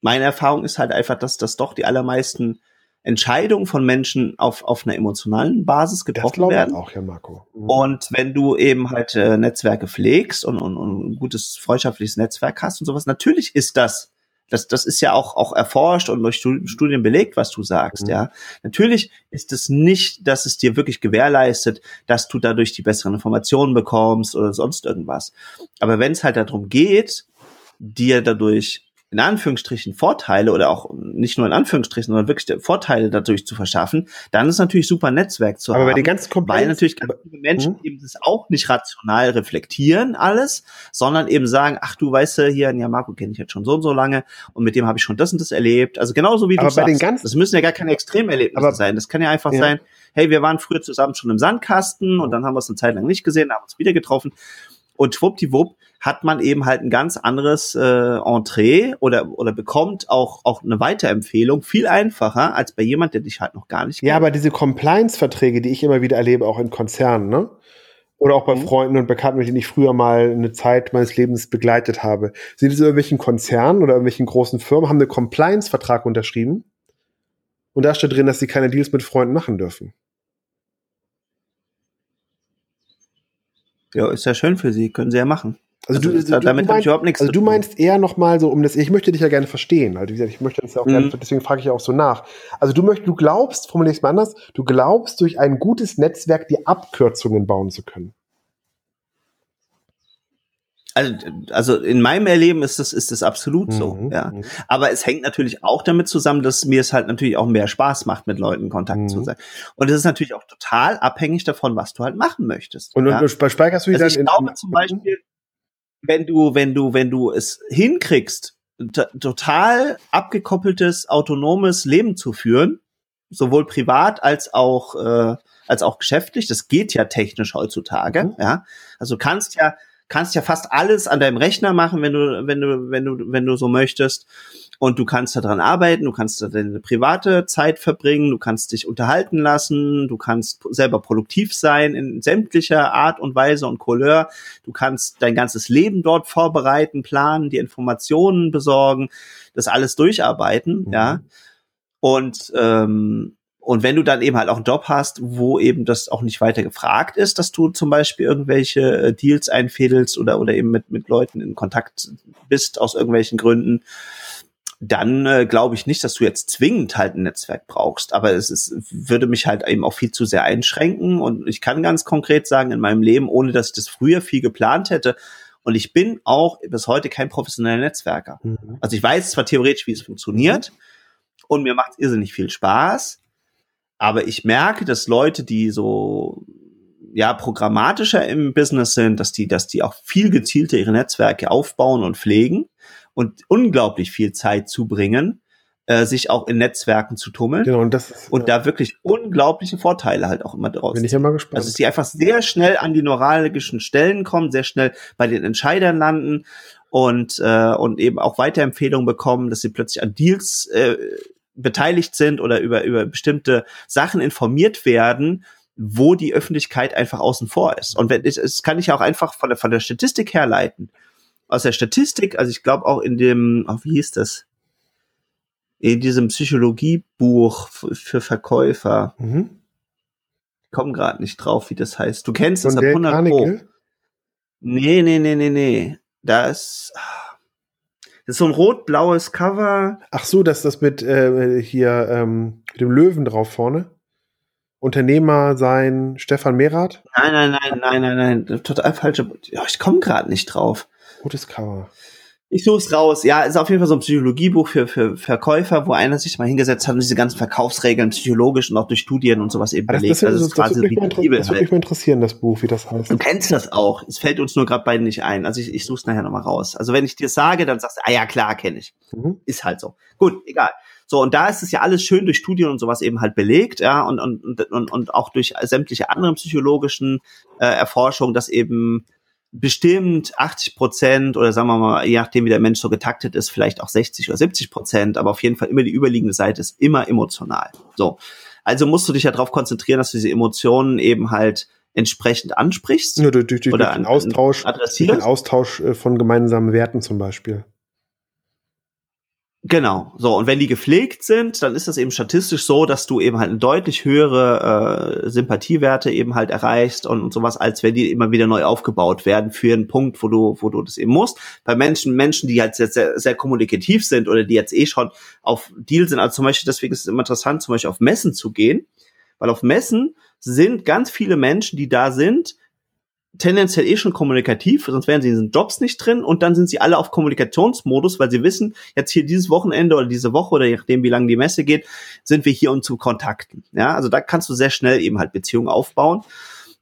meine Erfahrung ist halt einfach, dass das doch die allermeisten Entscheidungen von Menschen auf, auf einer emotionalen Basis getroffen das werden. auch, ja, Marco. Mhm. Und wenn du eben halt äh, Netzwerke pflegst und, und, und ein gutes freundschaftliches Netzwerk hast und sowas, natürlich ist das das, das ist ja auch, auch erforscht und durch Studien belegt, was du sagst, mhm. ja. Natürlich ist es nicht, dass es dir wirklich gewährleistet, dass du dadurch die besseren Informationen bekommst oder sonst irgendwas. Aber wenn es halt darum geht, dir dadurch in Anführungsstrichen Vorteile oder auch nicht nur in Anführungsstrichen, sondern wirklich Vorteile dadurch zu verschaffen, dann ist natürlich super Netzwerk zu aber haben. Bei den ganz weil natürlich ganz viele Menschen mhm. eben das auch nicht rational reflektieren alles, sondern eben sagen, ach du weißt ja hier, ja Marco kenne ich jetzt schon so und so lange und mit dem habe ich schon das und das erlebt. Also genauso wie aber du bei sagst. Den ganz das müssen ja gar keine Extremerlebnisse aber, sein. Das kann ja einfach ja. sein, hey, wir waren früher zusammen schon im Sandkasten und dann haben wir es eine Zeit lang nicht gesehen, haben uns wieder getroffen und schwuppdiwupp hat man eben halt ein ganz anderes äh, Entree oder, oder bekommt auch, auch eine Weiterempfehlung viel einfacher als bei jemand, der dich halt noch gar nicht kennt. Ja, aber diese Compliance-Verträge, die ich immer wieder erlebe, auch in Konzernen, ne? Oder auch bei mhm. Freunden und Bekannten, mit denen ich früher mal eine Zeit meines Lebens begleitet habe. Sind es irgendwelchen Konzernen oder irgendwelchen großen Firmen, haben einen Compliance-Vertrag unterschrieben? Und da steht drin, dass sie keine Deals mit Freunden machen dürfen. Ja, ist ja schön für sie, können sie ja machen. Also, also, du, also damit habe ich überhaupt nichts Also du meinst eher noch mal so um das ich möchte dich ja gerne verstehen, also wie gesagt, ich möchte das ja auch mhm. gerne, deswegen frage ich ja auch so nach. Also du möchtest du glaubst, formuliere ich es mal anders, du glaubst durch ein gutes Netzwerk die Abkürzungen bauen zu können also, also in meinem Erleben ist das, ist das absolut mhm. so, ja. Mhm. Aber es hängt natürlich auch damit zusammen, dass mir es halt natürlich auch mehr Spaß macht, mit Leuten in Kontakt mhm. zu sein. Und es ist natürlich auch total abhängig davon, was du halt machen möchtest. Und, ja? und speicherst du also ich glaube zum Beispiel, wenn du, wenn du, wenn du es hinkriegst, total abgekoppeltes, autonomes Leben zu führen, sowohl privat als auch, äh, als auch geschäftlich, das geht ja technisch heutzutage, mhm. ja. Also du kannst ja, kannst ja fast alles an deinem Rechner machen, wenn du, wenn du, wenn du, wenn du so möchtest. Und du kannst daran arbeiten, du kannst da deine private Zeit verbringen, du kannst dich unterhalten lassen, du kannst selber produktiv sein in sämtlicher Art und Weise und Couleur. Du kannst dein ganzes Leben dort vorbereiten, planen, die Informationen besorgen, das alles durcharbeiten, mhm. ja. Und ähm, und wenn du dann eben halt auch einen Job hast, wo eben das auch nicht weiter gefragt ist, dass du zum Beispiel irgendwelche äh, Deals einfädelst oder, oder eben mit, mit Leuten in Kontakt bist aus irgendwelchen Gründen, dann äh, glaube ich nicht, dass du jetzt zwingend halt ein Netzwerk brauchst. Aber es ist, würde mich halt eben auch viel zu sehr einschränken. Und ich kann ganz konkret sagen, in meinem Leben, ohne dass ich das früher viel geplant hätte, und ich bin auch bis heute kein professioneller Netzwerker. Mhm. Also ich weiß zwar theoretisch, wie es funktioniert, und mir macht es irrsinnig viel Spaß, aber ich merke, dass Leute, die so ja programmatischer im Business sind, dass die, dass die auch viel gezielter ihre Netzwerke aufbauen und pflegen und unglaublich viel Zeit zubringen, äh, sich auch in Netzwerken zu tummeln. Genau, und das und ja. da wirklich unglaubliche Vorteile halt auch immer draus. Bin ich ja mal gespannt. Also sie einfach sehr schnell an die neuralgischen Stellen kommen, sehr schnell bei den Entscheidern landen und äh, und eben auch Weiterempfehlungen bekommen, dass sie plötzlich an Deals äh, beteiligt sind oder über über bestimmte Sachen informiert werden, wo die Öffentlichkeit einfach außen vor ist. Und wenn, das kann ich auch einfach von der, von der Statistik herleiten. Aus der Statistik, also ich glaube auch in dem, oh, wie hieß das? In diesem Psychologiebuch für Verkäufer. Mhm. Komm gerade nicht drauf, wie das heißt. Du kennst es ab 100 Pro. Nee, nee, nee, nee, nee. Das, das ist so ein rot-blaues Cover. Ach so, dass das mit äh, hier ähm, mit dem Löwen drauf vorne? Unternehmer sein Stefan Merath? Nein, nein, nein, nein, nein, nein. Total falsche. Ja, ich komme gerade nicht drauf. Gutes Cover. Ich suche es raus. Ja, ist auf jeden Fall so ein Psychologiebuch für, für Verkäufer, wo einer sich mal hingesetzt hat und diese ganzen Verkaufsregeln psychologisch und auch durch Studien und sowas eben belegt. Das, das, das, würde mich, das würde mich mal interessieren, das Buch, wie das heißt. Du kennst das auch. Es fällt uns nur gerade beiden nicht ein. Also ich, ich suche es nachher nochmal raus. Also wenn ich dir sage, dann sagst du, ah ja, klar, kenne ich. Mhm. Ist halt so. Gut, egal. So, und da ist es ja alles schön durch Studien und sowas eben halt belegt, ja, und, und, und, und auch durch sämtliche anderen psychologischen äh, Erforschungen, dass eben bestimmt 80 Prozent oder sagen wir mal, je nachdem wie der Mensch so getaktet ist, vielleicht auch 60 oder 70 Prozent, aber auf jeden Fall immer die überliegende Seite ist immer emotional. So. Also musst du dich ja darauf konzentrieren, dass du diese Emotionen eben halt entsprechend ansprichst. Ja, durch, durch, oder durch den Austausch, durch den Austausch äh, von gemeinsamen Werten zum Beispiel. Genau, so und wenn die gepflegt sind, dann ist das eben statistisch so, dass du eben halt eine deutlich höhere äh, Sympathiewerte eben halt erreichst und, und sowas, als wenn die immer wieder neu aufgebaut werden für einen Punkt, wo du, wo du das eben musst. Bei Menschen, Menschen, die halt sehr, sehr, sehr kommunikativ sind oder die jetzt eh schon auf Deal sind, also zum Beispiel, deswegen ist es immer interessant, zum Beispiel auf Messen zu gehen, weil auf Messen sind ganz viele Menschen, die da sind, tendenziell eh schon kommunikativ, sonst wären sie in diesen Jobs nicht drin und dann sind sie alle auf Kommunikationsmodus, weil sie wissen, jetzt hier dieses Wochenende oder diese Woche oder je nachdem, wie lange die Messe geht, sind wir hier, um zu kontakten. Ja, also da kannst du sehr schnell eben halt Beziehungen aufbauen.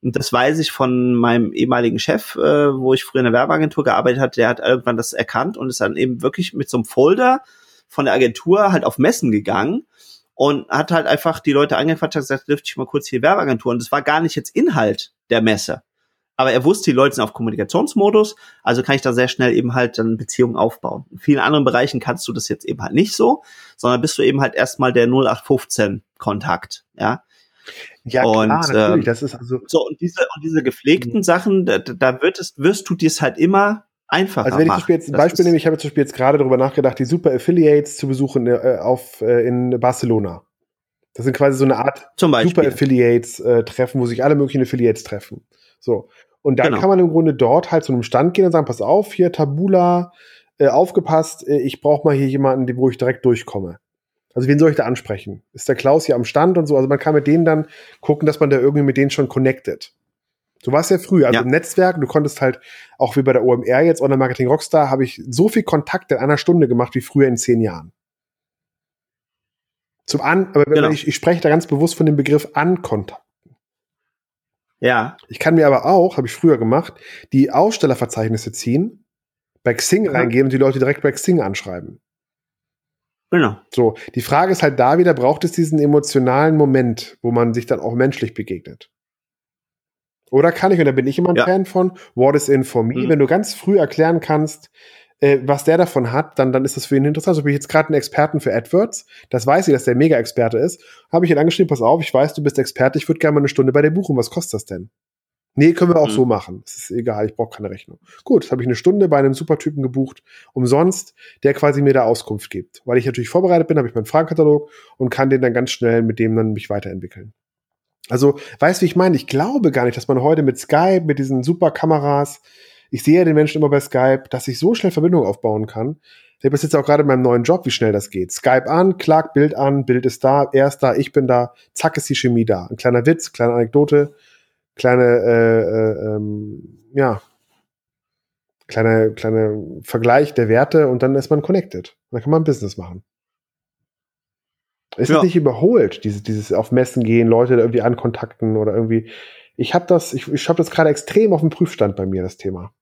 Und das weiß ich von meinem ehemaligen Chef, äh, wo ich früher in der Werbeagentur gearbeitet hatte, der hat irgendwann das erkannt und ist dann eben wirklich mit so einem Folder von der Agentur halt auf Messen gegangen und hat halt einfach die Leute angequatscht und gesagt, dürfte ich mal kurz hier Werbeagentur. Und das war gar nicht jetzt Inhalt der Messe aber er wusste, die Leute sind auf Kommunikationsmodus, also kann ich da sehr schnell eben halt dann Beziehungen aufbauen. In vielen anderen Bereichen kannst du das jetzt eben halt nicht so, sondern bist du eben halt erstmal der 0815 Kontakt, ja. Ja, und, klar, natürlich. Ähm, das ist also so und diese und diese gepflegten mhm. Sachen, da, da wird es, wirst du dir es halt immer einfacher Also wenn ich zum Beispiel jetzt ein Beispiel nehme, ich habe zum Beispiel jetzt gerade darüber nachgedacht, die Super Affiliates zu besuchen äh, auf äh, in Barcelona. Das sind quasi so eine Art Super Affiliates äh, Treffen, wo sich alle möglichen Affiliates treffen. So. Und dann genau. kann man im Grunde dort halt zu einem Stand gehen und sagen, pass auf, hier Tabula, äh, aufgepasst, äh, ich brauche mal hier jemanden, wo ich direkt durchkomme. Also wen soll ich da ansprechen? Ist der Klaus hier am Stand und so? Also man kann mit denen dann gucken, dass man da irgendwie mit denen schon connected. So war es ja früher. Also ja. im Netzwerk, du konntest halt, auch wie bei der OMR jetzt, Online Marketing Rockstar, habe ich so viel Kontakt in einer Stunde gemacht wie früher in zehn Jahren. Zum An, aber genau. ich, ich spreche da ganz bewusst von dem Begriff Ankontakt. Ja. Ich kann mir aber auch, habe ich früher gemacht, die Ausstellerverzeichnisse ziehen, bei Xing ja. reingehen und die Leute direkt bei Xing anschreiben. Genau. So, die Frage ist halt da wieder, braucht es diesen emotionalen Moment, wo man sich dann auch menschlich begegnet? Oder kann ich, und da bin ich immer ein ja. Fan von, What is in for me, mhm. wenn du ganz früh erklären kannst, äh, was der davon hat, dann, dann ist das für ihn interessant. So bin ich jetzt gerade einen Experten für AdWords, das weiß ich, dass der Mega-Experte ist, habe ich ihn angeschrieben, pass auf, ich weiß, du bist Experte, ich würde gerne mal eine Stunde bei dir buchen, was kostet das denn? Nee, können wir auch mhm. so machen. Das ist egal, ich brauche keine Rechnung. Gut, habe ich eine Stunde bei einem Supertypen gebucht, umsonst, der quasi mir da Auskunft gibt. Weil ich natürlich vorbereitet bin, habe ich meinen Fragenkatalog und kann den dann ganz schnell mit dem dann mich weiterentwickeln. Also, weißt du, wie ich meine? Ich glaube gar nicht, dass man heute mit Skype, mit diesen super Kameras, ich sehe ja den Menschen immer bei Skype, dass ich so schnell Verbindung aufbauen kann. Ich habe jetzt auch gerade in meinem neuen Job, wie schnell das geht. Skype an, klag Bild an, Bild ist da, er ist da, ich bin da, zack ist die Chemie da. Ein kleiner Witz, kleine Anekdote, kleine, äh, äh, ähm, ja, kleine, kleine Vergleich der Werte und dann ist man connected. Dann kann man Business machen. Ist ja. nicht überholt, dieses, dieses auf Messen gehen, Leute irgendwie ankontakten oder irgendwie. Ich habe das, ich, ich habe das gerade extrem auf dem Prüfstand bei mir, das Thema.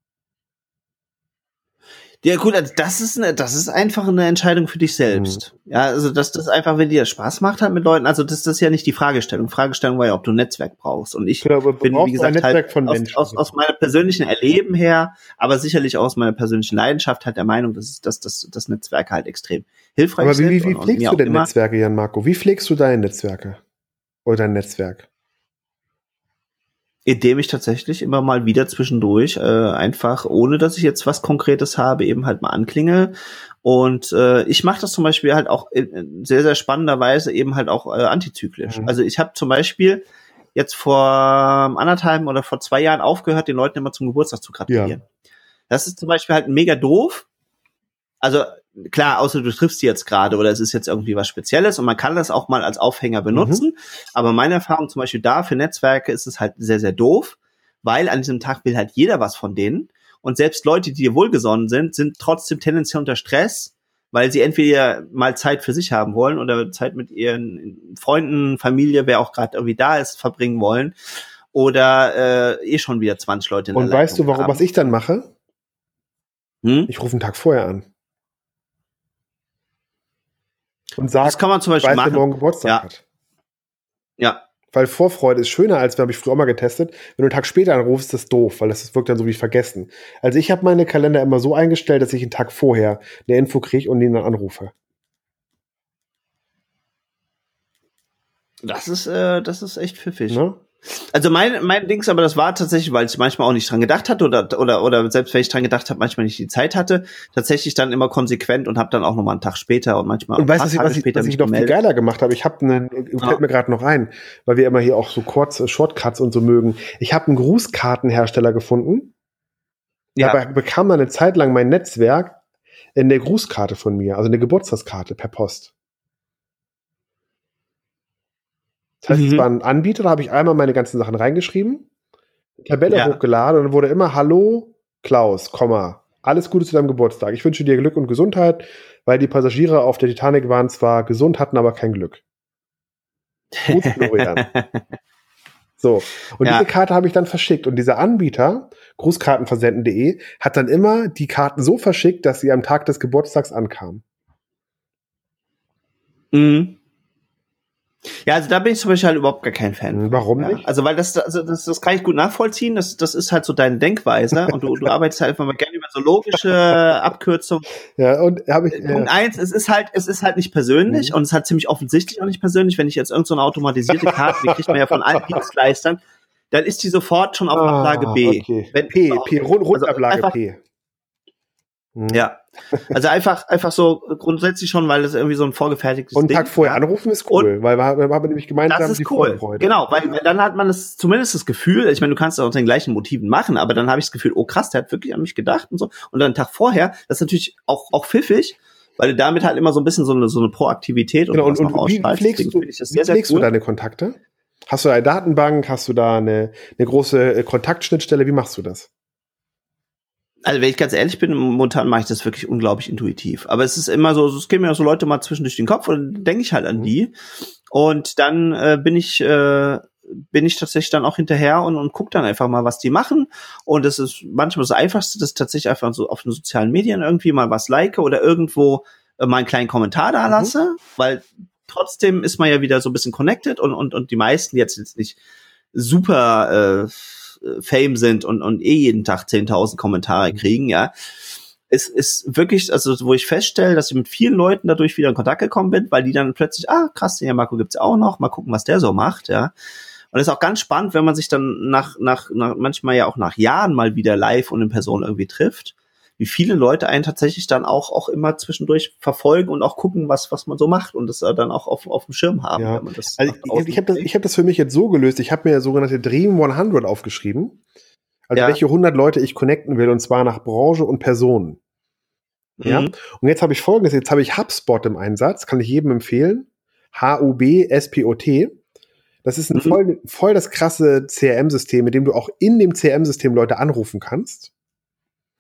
Ja, gut, also das ist eine, das ist einfach eine Entscheidung für dich selbst. Mhm. Ja, also dass das einfach, wenn dir Spaß macht halt mit Leuten, also das, das ist ja nicht die Fragestellung. Fragestellung war ja, ob du ein Netzwerk brauchst. Und ich genau, bin, wie gesagt, halt aus, aus, aus meiner persönlichen Erleben her, aber sicherlich aus meiner persönlichen Leidenschaft halt der Meinung, dass, dass, dass das Netzwerk halt extrem hilfreich aber wie, wie, wie pflegst du denn Netzwerke, Jan Marco? Wie pflegst du deine Netzwerke? Oder dein Netzwerk? Indem ich tatsächlich immer mal wieder zwischendurch äh, einfach, ohne dass ich jetzt was Konkretes habe, eben halt mal anklinge. Und äh, ich mache das zum Beispiel halt auch in sehr, sehr spannenderweise eben halt auch äh, antizyklisch. Mhm. Also ich habe zum Beispiel jetzt vor anderthalb oder vor zwei Jahren aufgehört, den Leuten immer zum Geburtstag zu gratulieren. Ja. Das ist zum Beispiel halt mega doof. Also klar, außer du triffst sie jetzt gerade oder es ist jetzt irgendwie was Spezielles und man kann das auch mal als Aufhänger benutzen. Mhm. Aber meine Erfahrung zum Beispiel da für Netzwerke ist es halt sehr, sehr doof, weil an diesem Tag will halt jeder was von denen. Und selbst Leute, die dir wohlgesonnen sind, sind trotzdem tendenziell unter Stress, weil sie entweder mal Zeit für sich haben wollen oder Zeit mit ihren Freunden, Familie, wer auch gerade irgendwie da ist, verbringen wollen. Oder äh, eh schon wieder 20 Leute in der Und Leitung weißt du, warum, haben. was ich dann mache? Hm? Ich rufe einen Tag vorher an und sagt, das kann man zum Beispiel machen. morgen Geburtstag ja. hat. Ja. Weil Vorfreude ist schöner, als habe ich früher auch mal getestet. Wenn du einen Tag später anrufst, ist das doof, weil das wirkt dann so wie vergessen. Also ich habe meine Kalender immer so eingestellt, dass ich einen Tag vorher eine Info kriege und ihn dann anrufe. Das ist, äh, das ist echt pfiffig. Ne? Also mein, mein Dings, aber das war tatsächlich, weil ich manchmal auch nicht dran gedacht hatte oder, oder, oder selbst wenn ich dran gedacht habe, manchmal nicht die Zeit hatte, tatsächlich dann immer konsequent und habe dann auch noch mal einen Tag später und manchmal und weißt, was, Tage was, später was ich noch viel geiler gemacht habe? Ich habe einen, ja. fällt mir gerade noch ein, weil wir immer hier auch so kurz äh, Shortcuts und so mögen. Ich habe einen Grußkartenhersteller gefunden. Ja. Dabei bekam man eine Zeit lang mein Netzwerk in der Grußkarte von mir, also eine Geburtstagskarte per Post. Das heißt, mhm. es war ein Anbieter, da habe ich einmal meine ganzen Sachen reingeschrieben, Tabelle ja. hochgeladen und dann wurde immer Hallo Klaus, Komma, alles Gute zu deinem Geburtstag. Ich wünsche dir Glück und Gesundheit, weil die Passagiere auf der Titanic waren zwar gesund, hatten aber kein Glück. Gut, Florian. so, und ja. diese Karte habe ich dann verschickt und dieser Anbieter, Grußkartenversenden.de, hat dann immer die Karten so verschickt, dass sie am Tag des Geburtstags ankamen. Mhm. Ja, also da bin ich zum Beispiel halt überhaupt gar kein Fan. Warum nicht? Also weil das, also das, das kann ich gut nachvollziehen. Das, das ist halt so deine Denkweise und du, du arbeitest halt einfach mal gerne über so logische Abkürzungen. Ja, und habe ich. Äh, Punkt eins, es ist halt, es ist halt nicht persönlich mhm. und es ist halt ziemlich offensichtlich auch nicht persönlich. Wenn ich jetzt irgendeine so automatisierte Karte, die kriegt man ja von allen Dienstleistern, dann ist die sofort schon auf ah, Ablage B. Okay. Wenn, P, P, Rund, Rundablage also P. Mhm. Ja. Also einfach, einfach so grundsätzlich schon, weil das irgendwie so ein vorgefertigtes Und einen Tag vorher anrufen ist cool, und weil wir, wir haben nämlich gemeinsam das ist die cool. Vorfreude. Genau, weil, weil dann hat man das, zumindest das Gefühl, ich meine, du kannst es auch den gleichen Motiven machen, aber dann habe ich das Gefühl, oh krass, der hat wirklich an mich gedacht und so. Und dann einen Tag vorher, das ist natürlich auch, auch pfiffig, weil du damit halt immer so ein bisschen so eine, so eine Proaktivität genau, und, und, und wie pflegst, du, wie sehr, pflegst du deine Kontakte? Hast du eine Datenbank? Hast du da eine, eine große äh, Kontaktschnittstelle? Wie machst du das? Also wenn ich ganz ehrlich bin, momentan mache ich das wirklich unglaublich intuitiv. Aber es ist immer so, es gehen mir so Leute mal zwischendurch den Kopf und dann denke ich halt an mhm. die. Und dann äh, bin ich äh, bin ich tatsächlich dann auch hinterher und, und guck dann einfach mal, was die machen. Und das ist manchmal das Einfachste, das tatsächlich einfach so auf den sozialen Medien irgendwie mal was like oder irgendwo äh, mal einen kleinen Kommentar da mhm. lasse, mhm. weil trotzdem ist man ja wieder so ein bisschen connected und, und, und die meisten jetzt, jetzt nicht super äh, Fame sind und, und eh jeden Tag 10.000 Kommentare mhm. kriegen, ja. Es ist wirklich, also wo ich feststelle, dass ich mit vielen Leuten dadurch wieder in Kontakt gekommen bin, weil die dann plötzlich, ah, krass, den Marco gibt's auch noch, mal gucken, was der so macht, ja. Und es ist auch ganz spannend, wenn man sich dann nach, nach, nach, manchmal ja auch nach Jahren mal wieder live und in Person irgendwie trifft wie viele Leute einen tatsächlich dann auch, auch immer zwischendurch verfolgen und auch gucken, was, was man so macht und das dann auch auf, auf dem Schirm haben. Ja. also ich, ich habe das, ich hab das für mich jetzt so gelöst. Ich habe mir sogenannte Dream 100 aufgeschrieben. Also ja. welche 100 Leute ich connecten will und zwar nach Branche und Personen. Ja. Mhm. Und jetzt habe ich folgendes, jetzt habe ich HubSpot im Einsatz, kann ich jedem empfehlen. H-U-B-S-P-O-T. Das ist ein mhm. voll, voll das krasse CRM-System, mit dem du auch in dem CRM-System Leute anrufen kannst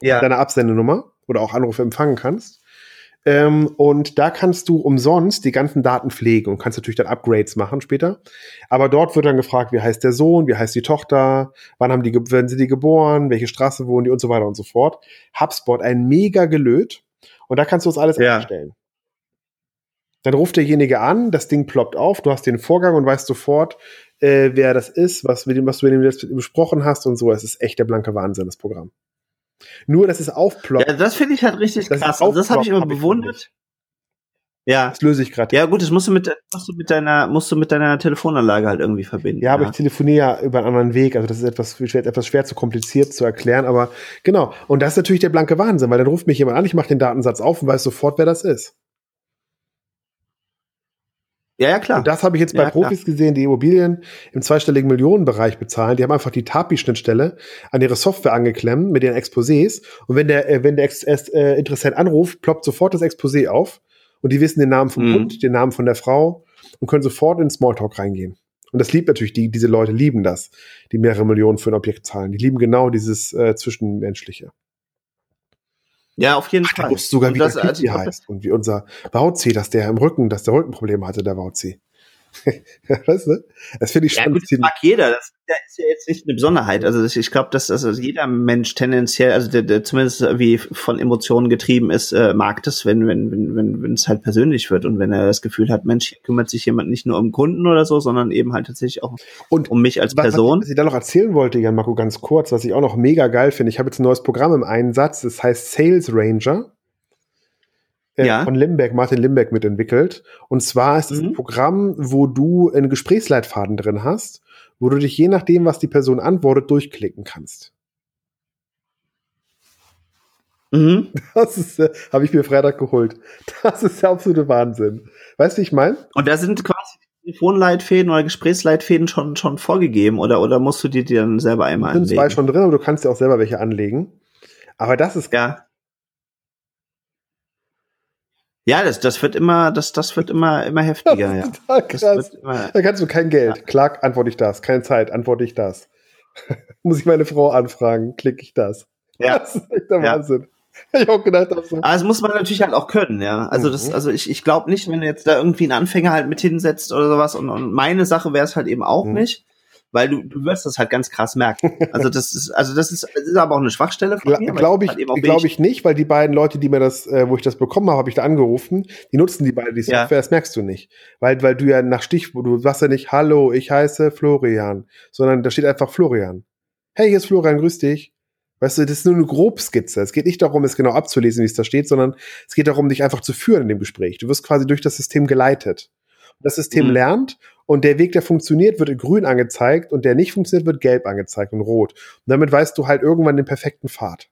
ja. deine Absendenummer oder auch Anrufe empfangen kannst. Ähm, und da kannst du umsonst die ganzen Daten pflegen und kannst natürlich dann Upgrades machen später. Aber dort wird dann gefragt, wie heißt der Sohn, wie heißt die Tochter, wann haben die, werden sie die geboren, welche Straße wohnen die und so weiter und so fort. HubSpot, ein mega gelöt. Und da kannst du das alles ja. einstellen. Dann ruft derjenige an, das Ding ploppt auf, du hast den Vorgang und weißt sofort, äh, wer das ist, was, mit dem, was du mit dem besprochen hast und so. Es ist echt der blanke Wahnsinn, das Programm. Nur, dass es aufploppt. Ja, das finde ich halt richtig das krass. Also das habe ich immer bewundert. Ja. Das löse ich gerade. Ja, gut, das musst du mit, musst du mit deiner, musst du mit deiner Telefonanlage halt irgendwie verbinden. Ja, aber ja. ich telefoniere ja über einen anderen Weg. Also das ist etwas, etwas schwer zu kompliziert zu erklären, aber genau. Und das ist natürlich der blanke Wahnsinn, weil dann ruft mich jemand an, ich mache den Datensatz auf und weiß sofort, wer das ist. Ja, ja, klar. Und das habe ich jetzt bei ja, Profis klar. gesehen, die Immobilien im zweistelligen Millionenbereich bezahlen. Die haben einfach die TAPI-Schnittstelle an ihre Software angeklemmt mit ihren Exposés. Und wenn der, äh, wenn der Ex äh, Interessent anruft, ploppt sofort das Exposé auf. Und die wissen den Namen vom mhm. Hund, den Namen von der Frau und können sofort in Smalltalk reingehen. Und das liebt natürlich, die, diese Leute lieben das, die mehrere Millionen für ein Objekt zahlen. Die lieben genau dieses äh, Zwischenmenschliche. Ja, auf jeden Ach, Fall. sogar, wie das, der also, heißt und wie unser Bauzi, dass der im Rücken, dass der Rückenprobleme hatte, der Bauzi. weißt du? Das finde ich ja, spannend. das mag jeder. Das ist ja jetzt nicht eine Besonderheit. Also ich glaube, dass also jeder Mensch tendenziell, also der, der zumindest wie von Emotionen getrieben ist, äh, mag das, wenn wenn wenn wenn wenn es halt persönlich wird und wenn er das Gefühl hat, Mensch, kümmert sich jemand nicht nur um Kunden oder so, sondern eben halt tatsächlich auch und um mich als was, Person. Was ich da noch erzählen wollte, Jan Marco, ganz kurz, was ich auch noch mega geil finde. Ich habe jetzt ein neues Programm im Einsatz. Das heißt Sales Ranger äh, ja. von Limbeck, Martin Limbeck mitentwickelt. Und zwar ist es mhm. ein Programm, wo du einen Gesprächsleitfaden drin hast, wo du dich je nachdem, was die Person antwortet, durchklicken kannst. Mhm. Das ist, äh, habe ich mir Freitag geholt. Das ist der absolute Wahnsinn. Weißt du, wie ich meine? Und da sind quasi Telefonleitfäden oder Gesprächsleitfäden schon, schon vorgegeben oder, oder musst du dir die dann selber einmal anlegen? sind zwei schon drin, aber du kannst dir auch selber welche anlegen. Aber das ist ja. Ja, das, das wird immer, das, das wird immer, immer heftiger. Ja. Total krass. Immer, da kannst du kein Geld. Ja. Clark, antworte ich das. Keine Zeit, antworte ich das. Muss ich meine Frau anfragen, klicke ich das. Ja. Das ist echt der ja. Wahnsinn. Ich auch gedacht habe. So. Aber das muss man natürlich halt auch können, ja. Also das, mhm. also ich, ich glaube nicht, wenn du jetzt da irgendwie einen Anfänger halt mit hinsetzt oder sowas und, und meine Sache wäre es halt eben auch mhm. nicht weil du, du wirst das halt ganz krass merken. Also das ist, also das ist, das ist aber auch eine Schwachstelle von mir. Glaube ich, halt glaube ich nicht, weil die beiden Leute, die mir das, äh, wo ich das bekommen habe, habe ich da angerufen, die nutzen die beiden die Software, ja. das merkst du nicht. Weil, weil du ja nach Stich, du sagst ja nicht, hallo, ich heiße Florian, sondern da steht einfach Florian. Hey, hier ist Florian, grüß dich. Weißt du, das ist nur eine Grobskizze. Es geht nicht darum, es genau abzulesen, wie es da steht, sondern es geht darum, dich einfach zu führen in dem Gespräch. Du wirst quasi durch das System geleitet. Das System mhm. lernt und der Weg, der funktioniert, wird in grün angezeigt und der nicht funktioniert, wird gelb angezeigt und rot. Und damit weißt du halt irgendwann den perfekten Pfad.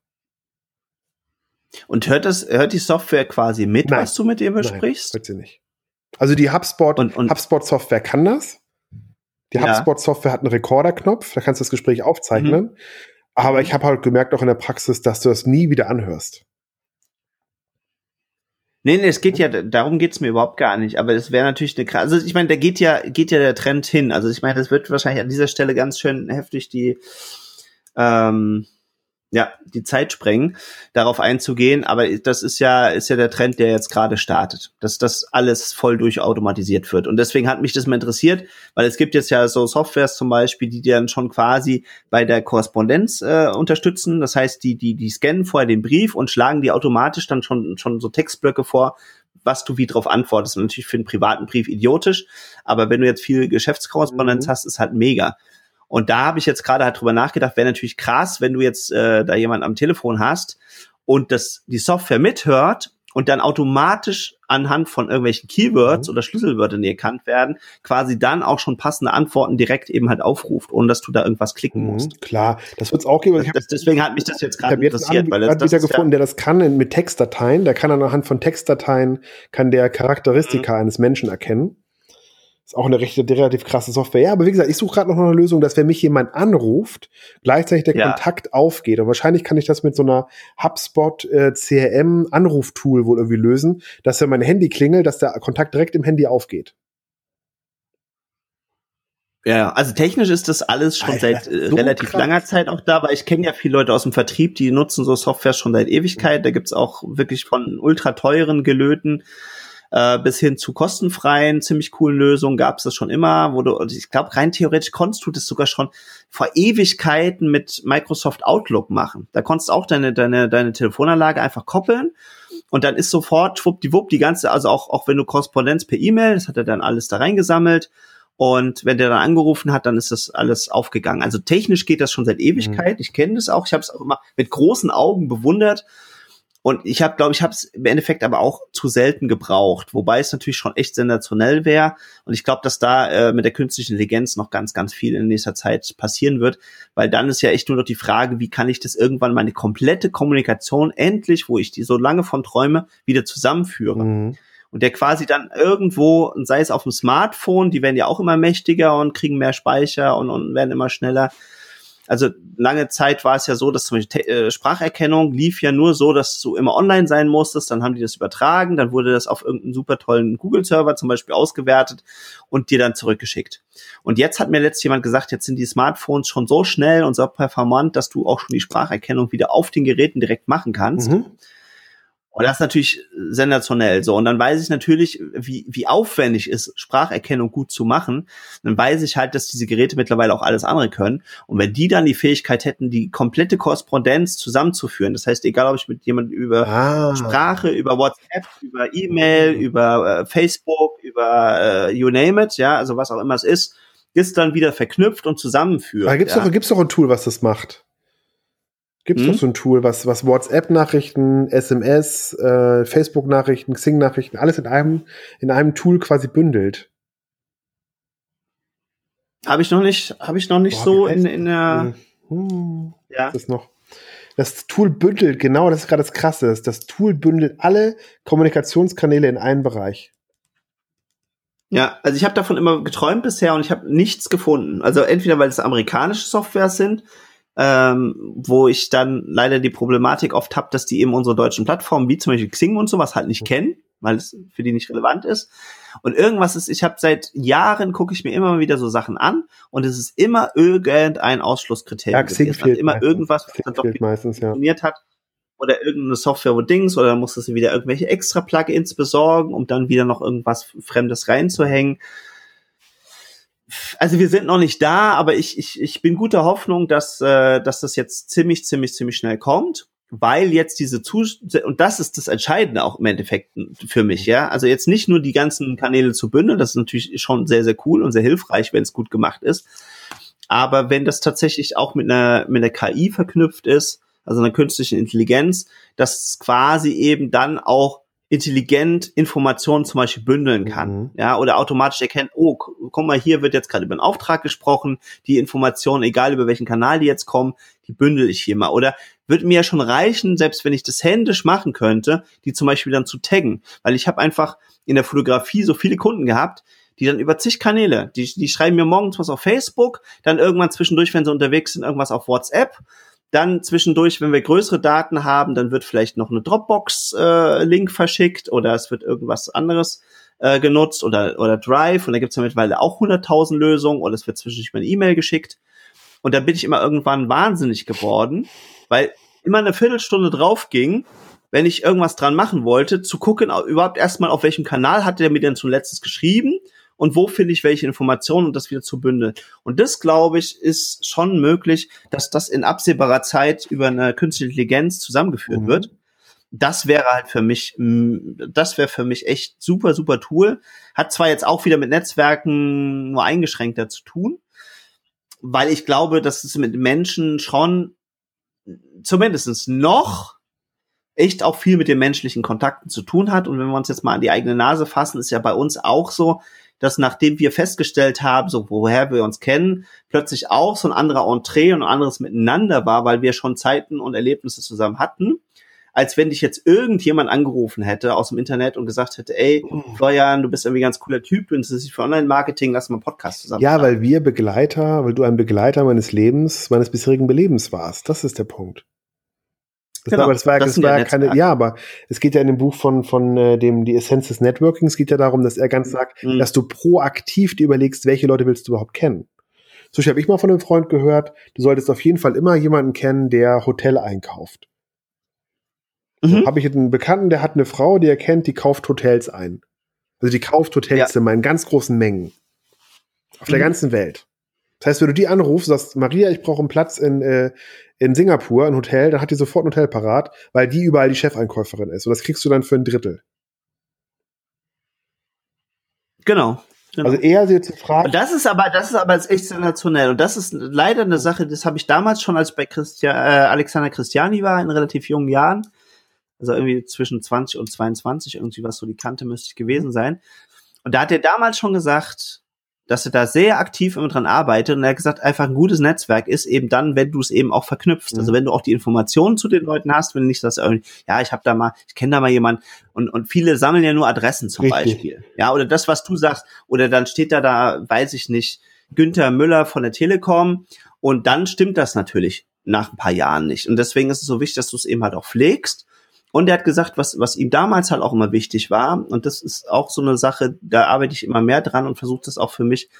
Und hört das, hört die Software quasi mit, Nein. was du mit ihr besprichst? Nein, hört sie nicht. Also die HubSpot, und, und HubSpot Software kann das. Die ja. HubSpot Software hat einen Rekorderknopf, da kannst du das Gespräch aufzeichnen. Mhm. Aber ich habe halt gemerkt auch in der Praxis, dass du das nie wieder anhörst. Nee, nee, es geht ja, darum geht's mir überhaupt gar nicht. Aber es wäre natürlich eine also ich meine, da geht ja, geht ja der Trend hin. Also ich meine, das wird wahrscheinlich an dieser Stelle ganz schön heftig die, ähm, ja, die Zeit sprengen, darauf einzugehen. Aber das ist ja, ist ja der Trend, der jetzt gerade startet, dass das alles voll durchautomatisiert wird. Und deswegen hat mich das mal interessiert, weil es gibt jetzt ja so Softwares zum Beispiel, die dann schon quasi bei der Korrespondenz äh, unterstützen. Das heißt, die, die, die scannen vorher den Brief und schlagen die automatisch dann schon, schon so Textblöcke vor, was du wie drauf antwortest. Und natürlich für einen privaten Brief idiotisch, aber wenn du jetzt viel Geschäftskorrespondenz mhm. hast, ist halt mega. Und da habe ich jetzt gerade halt drüber nachgedacht, wäre natürlich krass, wenn du jetzt äh, da jemand am Telefon hast und das die Software mithört und dann automatisch anhand von irgendwelchen Keywords mhm. oder Schlüsselwörtern, die erkannt werden, quasi dann auch schon passende Antworten direkt eben halt aufruft, ohne dass du da irgendwas klicken mhm, musst. Klar, das wird es auch geben. Das, das, deswegen hat mich das jetzt gerade interessiert. weil das, das ist gefunden, ja der das kann mit Textdateien, der kann anhand von Textdateien, kann der Charakteristika mhm. eines Menschen erkennen. Ist auch eine recht, relativ krasse Software. Ja, aber wie gesagt, ich suche gerade noch eine Lösung, dass wenn mich jemand anruft, gleichzeitig der ja. Kontakt aufgeht. Und wahrscheinlich kann ich das mit so einer HubSpot äh, CRM Anruftool wohl irgendwie lösen, dass wenn mein Handy klingelt, dass der Kontakt direkt im Handy aufgeht. Ja, also technisch ist das alles schon Alter, seit äh, so relativ krass. langer Zeit auch da, weil ich kenne ja viele Leute aus dem Vertrieb, die nutzen so Software schon seit Ewigkeit. Da gibt's auch wirklich von ultra teuren Gelöten äh, bis hin zu kostenfreien, ziemlich coolen Lösungen gab's das schon immer, wo du, ich glaube, rein theoretisch konntest du das sogar schon vor Ewigkeiten mit Microsoft Outlook machen. Da konntest auch deine, deine, deine Telefonanlage einfach koppeln und dann ist sofort schwuppdiwupp die ganze, also auch, auch wenn du Korrespondenz per E-Mail, das hat er dann alles da reingesammelt. Und wenn der dann angerufen hat, dann ist das alles aufgegangen. Also technisch geht das schon seit Ewigkeit. Mhm. Ich kenne das auch. Ich habe es auch immer mit großen Augen bewundert. Und ich habe, glaube ich, habe es im Endeffekt aber auch zu selten gebraucht, wobei es natürlich schon echt sensationell wäre. Und ich glaube, dass da äh, mit der künstlichen Intelligenz noch ganz, ganz viel in nächster Zeit passieren wird, weil dann ist ja echt nur noch die Frage, wie kann ich das irgendwann meine komplette Kommunikation endlich, wo ich die so lange von träume, wieder zusammenführen. Mhm. Und der quasi dann irgendwo, sei es auf dem Smartphone, die werden ja auch immer mächtiger und kriegen mehr Speicher und, und werden immer schneller, also lange Zeit war es ja so, dass zum Beispiel äh, Spracherkennung lief ja nur so, dass du immer online sein musstest, dann haben die das übertragen, dann wurde das auf irgendeinen super tollen Google-Server zum Beispiel ausgewertet und dir dann zurückgeschickt. Und jetzt hat mir letztens jemand gesagt, jetzt sind die Smartphones schon so schnell und so performant, dass du auch schon die Spracherkennung wieder auf den Geräten direkt machen kannst. Mhm. Und das ist natürlich sensationell so. Und dann weiß ich natürlich, wie, wie aufwendig ist, Spracherkennung gut zu machen. Dann weiß ich halt, dass diese Geräte mittlerweile auch alles andere können. Und wenn die dann die Fähigkeit hätten, die komplette Korrespondenz zusammenzuführen, das heißt, egal ob ich mit jemandem über ah. Sprache, über WhatsApp, über E-Mail, über äh, Facebook, über äh, you name it, ja, also was auch immer es ist, ist dann wieder verknüpft und zusammenführt. Da gibt's ja. doch, gibt's doch ein Tool, was das macht. Gibt es mhm. doch so ein Tool, was, was WhatsApp-Nachrichten, SMS, äh, Facebook-Nachrichten, Xing-Nachrichten, alles in einem, in einem Tool quasi bündelt. Habe ich noch nicht, habe ich noch nicht Boah, so in, in der. Hm, ja. Das ist noch. Das Tool bündelt, genau, das ist gerade das Krasse. Das Tool bündelt alle Kommunikationskanäle in einen Bereich. Ja, also ich habe davon immer geträumt bisher und ich habe nichts gefunden. Also entweder weil es amerikanische Softwares sind, ähm, wo ich dann leider die Problematik oft habe, dass die eben unsere deutschen Plattformen, wie zum Beispiel Xing und sowas, halt nicht kennen, weil es für die nicht relevant ist. Und irgendwas ist, ich habe seit Jahren, gucke ich mir immer wieder so Sachen an und es ist immer irgendein Ausschlusskriterium. Ja, Xing fehlt immer meistens. irgendwas, was dann doch meistens, ja. funktioniert hat. Oder irgendeine Software, wo Dings, oder dann musstest du wieder irgendwelche extra Plugins besorgen, um dann wieder noch irgendwas Fremdes reinzuhängen also wir sind noch nicht da, aber ich, ich, ich bin guter Hoffnung, dass, äh, dass das jetzt ziemlich, ziemlich, ziemlich schnell kommt, weil jetzt diese Zus und das ist das Entscheidende auch im Endeffekt für mich, ja. Also jetzt nicht nur die ganzen Kanäle zu bündeln, das ist natürlich schon sehr, sehr cool und sehr hilfreich, wenn es gut gemacht ist. Aber wenn das tatsächlich auch mit einer, mit einer KI verknüpft ist, also einer künstlichen Intelligenz, dass quasi eben dann auch intelligent Informationen zum Beispiel bündeln kann, mhm. ja, oder automatisch erkennt, oh, guck mal, hier wird jetzt gerade über einen Auftrag gesprochen, die Informationen, egal über welchen Kanal die jetzt kommen, die bündel ich hier mal. Oder wird mir ja schon reichen, selbst wenn ich das händisch machen könnte, die zum Beispiel dann zu taggen, weil ich habe einfach in der Fotografie so viele Kunden gehabt, die dann über zig Kanäle, die, die schreiben mir morgens was auf Facebook, dann irgendwann zwischendurch, wenn sie unterwegs sind, irgendwas auf WhatsApp dann zwischendurch, wenn wir größere Daten haben, dann wird vielleicht noch eine Dropbox-Link äh, verschickt oder es wird irgendwas anderes äh, genutzt oder, oder Drive und da gibt es ja mittlerweile auch 100.000 Lösungen oder es wird zwischendurch mal eine E-Mail geschickt. Und da bin ich immer irgendwann wahnsinnig geworden, weil immer eine Viertelstunde drauf ging, wenn ich irgendwas dran machen wollte, zu gucken, überhaupt erstmal auf welchem Kanal hat der mir denn zuletzt geschrieben und wo finde ich welche Informationen und das wieder zu bündeln. Und das, glaube ich, ist schon möglich, dass das in absehbarer Zeit über eine künstliche Intelligenz zusammengeführt mhm. wird. Das wäre halt für mich, das wäre für mich echt super, super Tool. Hat zwar jetzt auch wieder mit Netzwerken nur eingeschränkter zu tun, weil ich glaube, dass es mit Menschen schon zumindestens noch echt auch viel mit den menschlichen Kontakten zu tun hat. Und wenn wir uns jetzt mal an die eigene Nase fassen, ist ja bei uns auch so, dass nachdem wir festgestellt haben, so woher wir uns kennen, plötzlich auch so ein anderer Entree und ein anderes Miteinander war, weil wir schon Zeiten und Erlebnisse zusammen hatten, als wenn dich jetzt irgendjemand angerufen hätte aus dem Internet und gesagt hätte, ey, mhm. Florian, du bist irgendwie ganz cooler Typ, du interessierst dich für Online-Marketing, lass mal einen Podcast zusammen. Ja, weil wir Begleiter, weil du ein Begleiter meines Lebens, meines bisherigen Belebens warst. Das ist der Punkt. Genau, war, das war, das das war ja keine, ja, aber es geht ja in dem Buch von, von äh, dem, die Essenz des Networkings geht ja darum, dass er ganz sagt, mhm. dass du proaktiv dir überlegst, welche Leute willst du überhaupt kennen. So habe ich mal von einem Freund gehört, du solltest auf jeden Fall immer jemanden kennen, der Hotel einkauft. Mhm. Habe ich einen Bekannten, der hat eine Frau, die er kennt, die kauft Hotels ein. Also die kauft Hotelzimmer ja. in ganz großen Mengen. Auf mhm. der ganzen Welt. Das heißt, wenn du die anrufst, sagst, Maria, ich brauche einen Platz in, äh, in Singapur, ein Hotel, dann hat die sofort ein Hotel parat, weil die überall die Chefeinkäuferin ist. Und das kriegst du dann für ein Drittel. Genau. Genau. Also eher sie zu fragen. Das ist aber, das ist aber echt sensationell. Und das ist leider eine Sache, das habe ich damals schon, als ich bei Christian, äh, Alexander Christiani war, in relativ jungen Jahren, also irgendwie zwischen 20 und 22, irgendwie was so die Kante müsste ich gewesen sein. Und da hat er damals schon gesagt, dass er da sehr aktiv immer dran arbeitet und er hat gesagt, einfach ein gutes Netzwerk ist eben dann, wenn du es eben auch verknüpfst. Also mhm. Also wenn du auch die Informationen zu den Leuten hast, wenn nicht das irgendwie, ja, ich habe da mal, ich kenne da mal jemanden und, und viele sammeln ja nur Adressen zum Richtig. Beispiel. Ja, oder das, was du sagst, oder dann steht da da, weiß ich nicht, Günther Müller von der Telekom und dann stimmt das natürlich nach ein paar Jahren nicht. Und deswegen ist es so wichtig, dass du es eben halt auch pflegst und er hat gesagt, was, was ihm damals halt auch immer wichtig war, und das ist auch so eine Sache, da arbeite ich immer mehr dran und versuche das auch für mich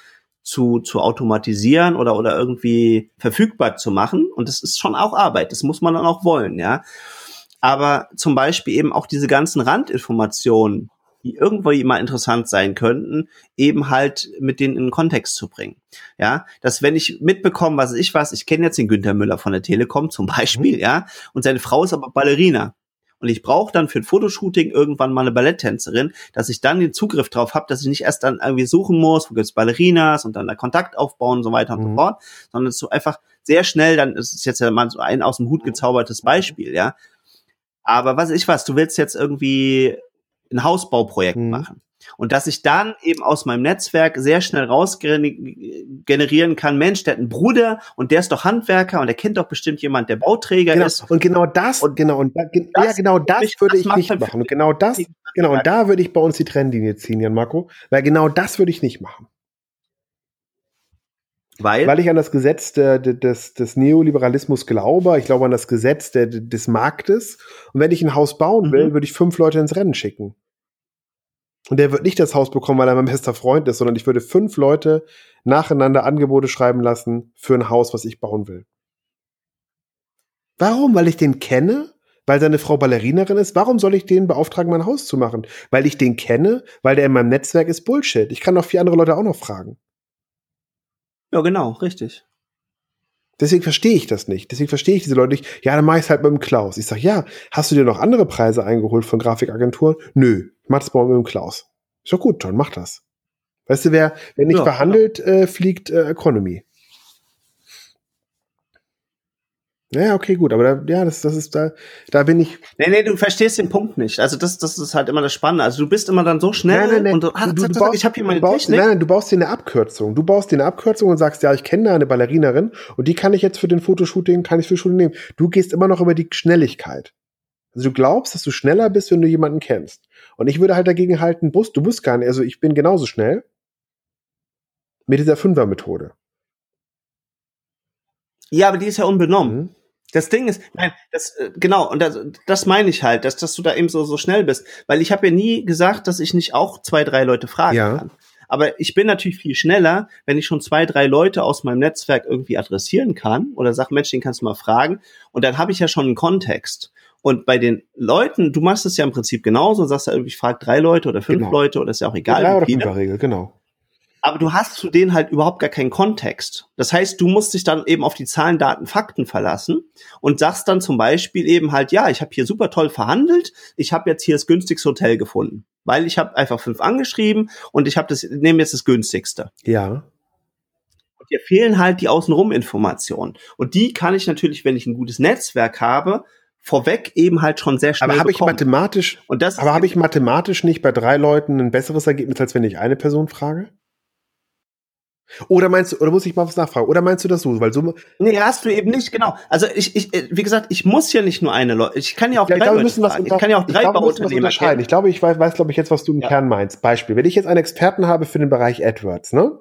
zu, zu automatisieren oder, oder irgendwie verfügbar zu machen. Und das ist schon auch Arbeit, das muss man dann auch wollen, ja. Aber zum Beispiel eben auch diese ganzen Randinformationen, die irgendwo mal interessant sein könnten, eben halt mit denen in den Kontext zu bringen. Ja, dass wenn ich mitbekomme, was ich was, ich kenne jetzt den Günther Müller von der Telekom zum Beispiel, mhm. ja, und seine Frau ist aber Ballerina und ich brauche dann für ein Fotoshooting irgendwann mal eine Balletttänzerin, dass ich dann den Zugriff drauf habe, dass ich nicht erst dann irgendwie suchen muss, wo gibt's Ballerinas und dann da Kontakt aufbauen und so weiter und mhm. so fort, sondern so einfach sehr schnell, dann ist es jetzt ja mal so ein aus dem Hut gezaubertes Beispiel, ja. Aber was ich was, du willst jetzt irgendwie ein Hausbauprojekt mhm. machen. Und dass ich dann eben aus meinem Netzwerk sehr schnell raus generieren kann, Mensch, der hat einen Bruder und der ist doch Handwerker und der kennt doch bestimmt jemand, der Bauträger genau. ist. Und genau das, und genau, und da, ja, genau das ich, würde das ich nicht machen. Und genau das, genau, und da würde ich bei uns die Trennlinie ziehen, Jan Marco, weil genau das würde ich nicht machen. Weil? Weil ich an das Gesetz der, des, des Neoliberalismus glaube. Ich glaube an das Gesetz der, des Marktes. Und wenn ich ein Haus bauen will, mhm. würde ich fünf Leute ins Rennen schicken. Und der wird nicht das Haus bekommen, weil er mein bester Freund ist, sondern ich würde fünf Leute nacheinander Angebote schreiben lassen für ein Haus, was ich bauen will. Warum? Weil ich den kenne? Weil seine Frau Ballerinerin ist? Warum soll ich den beauftragen, mein Haus zu machen? Weil ich den kenne? Weil der in meinem Netzwerk ist Bullshit. Ich kann noch vier andere Leute auch noch fragen. Ja, genau, richtig. Deswegen verstehe ich das nicht. Deswegen verstehe ich diese Leute nicht. Ja, dann mach ich's halt mit dem Klaus. Ich sag, ja, hast du dir noch andere Preise eingeholt von Grafikagenturen? Nö, ich mach das mal mit dem Klaus. Ist doch gut, John, mach das. Weißt du, wer, wer nicht ja, verhandelt, äh, fliegt äh, Economy. Ja, okay, gut, aber da, ja, das, das ist da, da bin ich. Nee, nee, du verstehst den Punkt nicht. Also das, das ist halt immer das Spannende. Also du bist immer dann so schnell nein, nein, und du, ach, du, du baust, ich habe hier meine baust, Technik. Nein, nein, du baust dir eine Abkürzung. Du baust dir eine Abkürzung und sagst, ja, ich kenne da eine Ballerinerin und die kann ich jetzt für den Fotoshooting, kann ich für Shooting nehmen. Du gehst immer noch über die Schnelligkeit. Also du glaubst, dass du schneller bist, wenn du jemanden kennst. Und ich würde halt dagegen halten, Bus, du bist gar nicht, also ich bin genauso schnell mit dieser Fünfer-Methode. Ja, aber die ist ja unbenommen. Mhm. Das Ding ist, nein, das äh, genau und das, das meine ich halt, dass, dass du da eben so so schnell bist, weil ich habe ja nie gesagt, dass ich nicht auch zwei drei Leute fragen ja. kann. Aber ich bin natürlich viel schneller, wenn ich schon zwei drei Leute aus meinem Netzwerk irgendwie adressieren kann oder sag, Mensch, den kannst du mal fragen und dann habe ich ja schon einen Kontext. Und bei den Leuten, du machst es ja im Prinzip genauso, sagst ja, ich frage drei Leute oder fünf genau. Leute oder ist ja auch egal. Drei oder fünf Regel, genau aber du hast zu denen halt überhaupt gar keinen Kontext. Das heißt, du musst dich dann eben auf die Zahlen, Daten, Fakten verlassen und sagst dann zum Beispiel eben halt, ja, ich habe hier super toll verhandelt, ich habe jetzt hier das günstigste Hotel gefunden, weil ich habe einfach fünf angeschrieben und ich habe das, nehme jetzt das günstigste. Ja. Und dir fehlen halt die außenrum Informationen. Und die kann ich natürlich, wenn ich ein gutes Netzwerk habe, vorweg eben halt schon sehr schnell Aber habe ich mathematisch, und das aber habe ich mathematisch nicht bei drei Leuten ein besseres Ergebnis, als wenn ich eine Person frage? Oder meinst du, oder muss ich mal was nachfragen? Oder meinst du das so? Weil so nee, hast du eben nicht, genau. Also ich, ich, wie gesagt, ich muss ja nicht nur eine Leute, ich kann ja auch ja, drei glaube, Leute was Ich kann ja auch drei ich glaube, Unternehmen unterscheiden. Ich glaube, ich weiß, weiß glaube ich, jetzt, was du im ja. Kern meinst. Beispiel, wenn ich jetzt einen Experten habe für den Bereich AdWords, ne?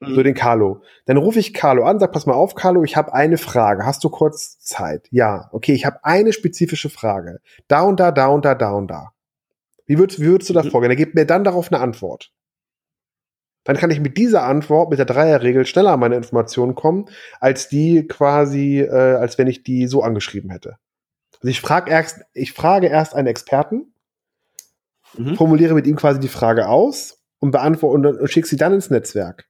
Mhm. So den Carlo. Dann rufe ich Carlo an, sag, pass mal auf, Carlo, ich habe eine Frage. Hast du kurz Zeit? Ja. Okay, ich habe eine spezifische Frage. Da und da, da und da, da und da. Wie würdest, wie würdest du da mhm. vorgehen? Er gibt mir dann darauf eine Antwort. Dann kann ich mit dieser Antwort, mit der Dreierregel, schneller an meine Informationen kommen, als die quasi, äh, als wenn ich die so angeschrieben hätte. Also ich frage erst, ich frage erst einen Experten, mhm. formuliere mit ihm quasi die Frage aus und beantworte und, und schicke sie dann ins Netzwerk.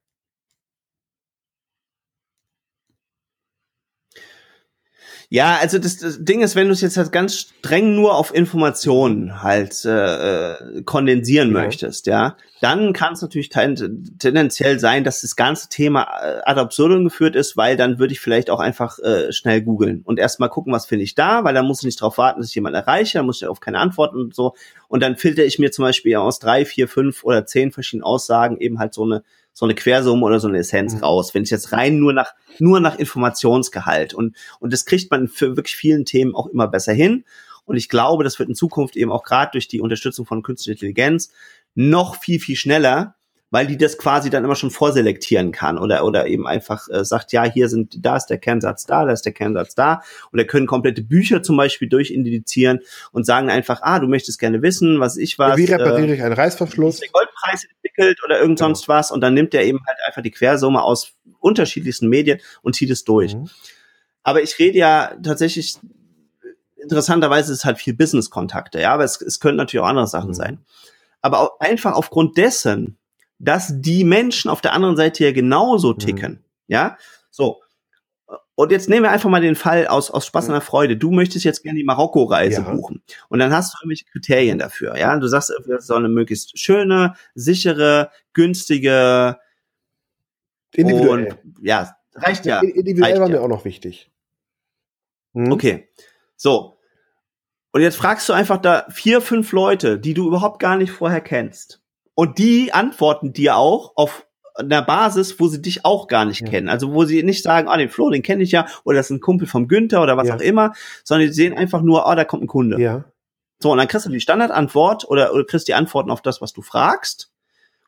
Ja, also das, das Ding ist, wenn du es jetzt halt ganz streng nur auf Informationen halt äh, äh kondensieren ja. möchtest, ja, dann kann es natürlich tendenziell sein, dass das ganze Thema äh, ad absurdum geführt ist, weil dann würde ich vielleicht auch einfach äh, schnell googeln und erstmal gucken, was finde ich da, weil dann muss ich nicht darauf warten, dass ich jemanden erreiche, dann muss ich auf keine Antworten und so. Und dann filter ich mir zum Beispiel aus drei, vier, fünf oder zehn verschiedenen Aussagen eben halt so eine so eine Quersumme oder so eine Essenz mhm. raus. Wenn ich jetzt rein nur nach, nur nach Informationsgehalt und, und das kriegt man für wirklich vielen Themen auch immer besser hin. Und ich glaube, das wird in Zukunft eben auch gerade durch die Unterstützung von künstlicher Intelligenz noch viel, viel schneller weil die das quasi dann immer schon vorselektieren kann oder oder eben einfach äh, sagt, ja, hier sind, da ist der Kernsatz da, da ist der Kernsatz da und er können komplette Bücher zum Beispiel durchindizieren und sagen einfach, ah, du möchtest gerne wissen, was ich was. Wie repariere äh, ich einen Reißverschluss? Der Goldpreis entwickelt oder irgend genau. sonst was und dann nimmt er eben halt einfach die Quersumme aus unterschiedlichsten Medien und zieht es durch. Mhm. Aber ich rede ja tatsächlich interessanterweise ist es halt viel Business-Kontakte, ja, aber es, es können natürlich auch andere Sachen mhm. sein. Aber auch einfach aufgrund dessen, dass die Menschen auf der anderen Seite ja genauso mhm. ticken. Mhm. Ja, so. Und jetzt nehmen wir einfach mal den Fall aus, aus Spaß und der Freude. Du möchtest jetzt gerne die Marokko-Reise ja. buchen. Und dann hast du irgendwelche Kriterien dafür. Ja, du sagst, es soll eine möglichst schöne, sichere, günstige, individuell. Und, ja, reicht ja. Individuell reicht war mir auch noch wichtig. Mhm. Okay. So. Und jetzt fragst du einfach da vier, fünf Leute, die du überhaupt gar nicht vorher kennst. Und die antworten dir auch auf einer Basis, wo sie dich auch gar nicht ja. kennen. Also wo sie nicht sagen, ah, den Flo, den kenne ich ja, oder das ist ein Kumpel vom Günther oder was ja. auch immer, sondern die sehen einfach nur, ah, da kommt ein Kunde. Ja. So, und dann kriegst du die Standardantwort oder, oder kriegst die Antworten auf das, was du fragst.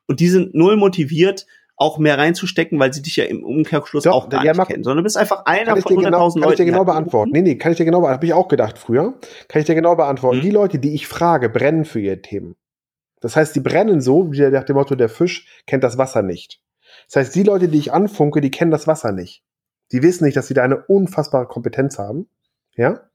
Und die sind null motiviert, auch mehr reinzustecken, weil sie dich ja im Umkehrschluss Doch, auch gar ja, nicht kennen, sondern du bist einfach einer von 100.000 genau, Leuten. Kann ich dir genau beantworten. Nee, nee, kann ich dir genau beantworten. Habe ich auch gedacht früher. Kann ich dir genau beantworten. Mhm. Die Leute, die ich frage, brennen für ihre Themen. Das heißt, die brennen so, wie nach dem Motto, der Fisch kennt das Wasser nicht. Das heißt, die Leute, die ich anfunke, die kennen das Wasser nicht. Die wissen nicht, dass sie da eine unfassbare Kompetenz haben. Ja?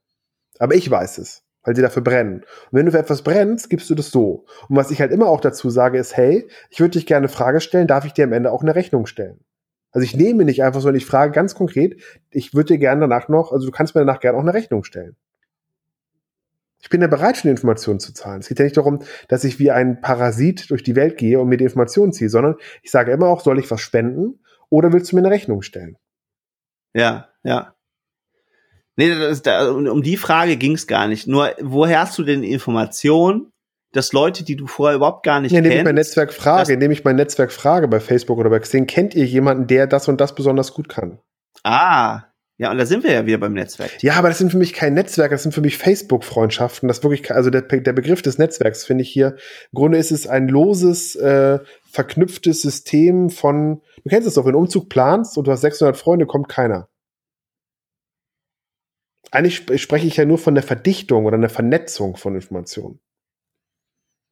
Aber ich weiß es, weil sie dafür brennen. Und wenn du für etwas brennst, gibst du das so. Und was ich halt immer auch dazu sage, ist, hey, ich würde dich gerne eine Frage stellen, darf ich dir am Ende auch eine Rechnung stellen? Also ich nehme nicht einfach so, sondern ich frage ganz konkret, ich würde dir gerne danach noch, also du kannst mir danach gerne auch eine Rechnung stellen. Ich bin ja bereit, schon Informationen zu zahlen. Es geht ja nicht darum, dass ich wie ein Parasit durch die Welt gehe und mir die Informationen ziehe, sondern ich sage immer auch, soll ich was spenden oder willst du mir eine Rechnung stellen? Ja, ja. Nee, das, da, um die Frage ging es gar nicht. Nur, woher hast du denn Informationen, dass Leute, die du vorher überhaupt gar nicht ja, kennst... Indem ich mein Netzwerk frage, indem ich mein Netzwerk frage bei Facebook oder bei Xing, kennt ihr jemanden, der das und das besonders gut kann? Ah, ja, und da sind wir ja wieder beim Netzwerk. Ja, aber das sind für mich kein Netzwerk, das sind für mich Facebook-Freundschaften. Das wirklich, also der, der Begriff des Netzwerks finde ich hier, im Grunde ist es ein loses, äh, verknüpftes System von, du kennst es doch, wenn du Umzug planst und du hast 600 Freunde, kommt keiner. Eigentlich spreche ich ja nur von der Verdichtung oder einer Vernetzung von Informationen.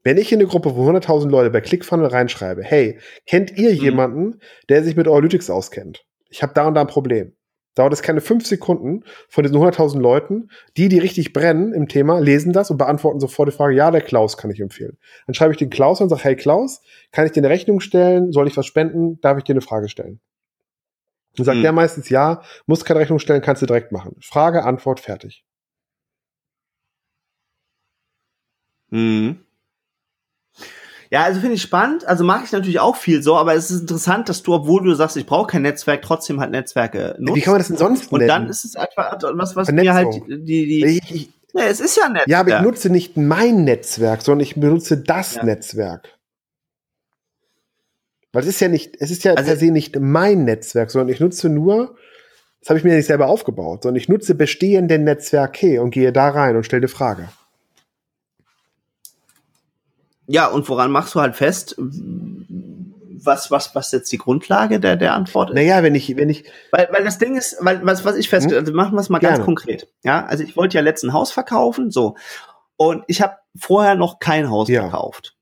Wenn ich in eine Gruppe von 100.000 Leute bei ClickFunnel reinschreibe, hey, kennt ihr mhm. jemanden, der sich mit Analytics auskennt? Ich habe da und da ein Problem dauert es keine fünf Sekunden von diesen 100.000 Leuten, die, die richtig brennen im Thema, lesen das und beantworten sofort die Frage, ja, der Klaus kann ich empfehlen. Dann schreibe ich den Klaus und sage, hey Klaus, kann ich dir eine Rechnung stellen? Soll ich was spenden? Darf ich dir eine Frage stellen? Dann sagt hm. der meistens, ja, muss keine Rechnung stellen, kannst du direkt machen. Frage, Antwort, fertig. Mhm. Ja, also finde ich spannend. Also mache ich natürlich auch viel so, aber es ist interessant, dass du, obwohl du sagst, ich brauche kein Netzwerk, trotzdem halt Netzwerke nutzt. Wie kann man das denn sonst nennen? Und dann ist es einfach was, was mir halt die, die, ich, ich, ja, es ist ja ein Netzwerk. Ja, aber ich nutze nicht mein Netzwerk, sondern ich benutze das ja. Netzwerk. Weil es ist ja nicht, es ist ja also, per se nicht mein Netzwerk, sondern ich nutze nur, das habe ich mir ja nicht selber aufgebaut, sondern ich nutze bestehende Netzwerke und gehe da rein und stelle eine Frage. Ja, und woran machst du halt fest, was, was, was jetzt die Grundlage der, der Antwort ist? Naja, wenn ich, wenn ich. Weil, weil das Ding ist, weil, was, was ich fest, hm? also machen wir es mal Gerne. ganz konkret. Ja, also ich wollte ja letzten Haus verkaufen, so. Und ich habe vorher noch kein Haus ja. verkauft.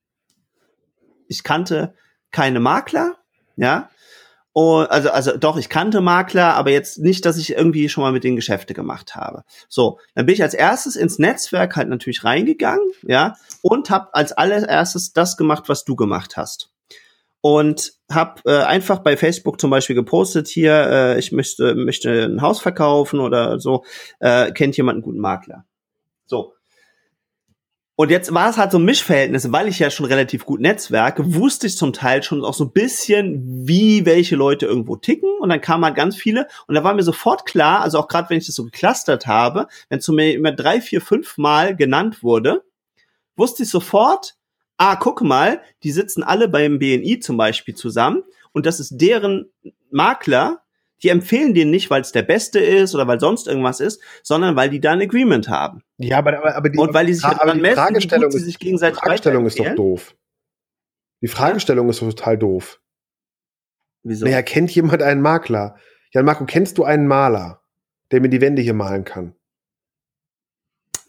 Ich kannte keine Makler. Ja. Und also, also doch, ich kannte Makler, aber jetzt nicht, dass ich irgendwie schon mal mit denen Geschäfte gemacht habe. So, dann bin ich als erstes ins Netzwerk halt natürlich reingegangen, ja, und habe als allererstes das gemacht, was du gemacht hast. Und habe äh, einfach bei Facebook zum Beispiel gepostet hier, äh, ich möchte, möchte ein Haus verkaufen oder so, äh, kennt jemand einen guten Makler. So, und jetzt war es halt so ein Mischverhältnis, weil ich ja schon relativ gut netzwerke, wusste ich zum Teil schon auch so ein bisschen, wie welche Leute irgendwo ticken. Und dann kamen halt ganz viele. Und da war mir sofort klar, also auch gerade wenn ich das so geclustert habe, wenn zu mir immer drei, vier, fünf Mal genannt wurde, wusste ich sofort, ah, guck mal, die sitzen alle beim BNI zum Beispiel zusammen. Und das ist deren Makler, die empfehlen den nicht, weil es der Beste ist oder weil sonst irgendwas ist, sondern weil die da ein Agreement haben. Ja, aber, aber, aber die, und weil die sich aber daran die messen, Fragestellung, sie sich gegenseitig die Fragestellung ist doch doof. Die Fragestellung ist total doof. Wieso? Naja, kennt jemand einen Makler? Jan Marco, kennst du einen Maler, der mir die Wände hier malen kann?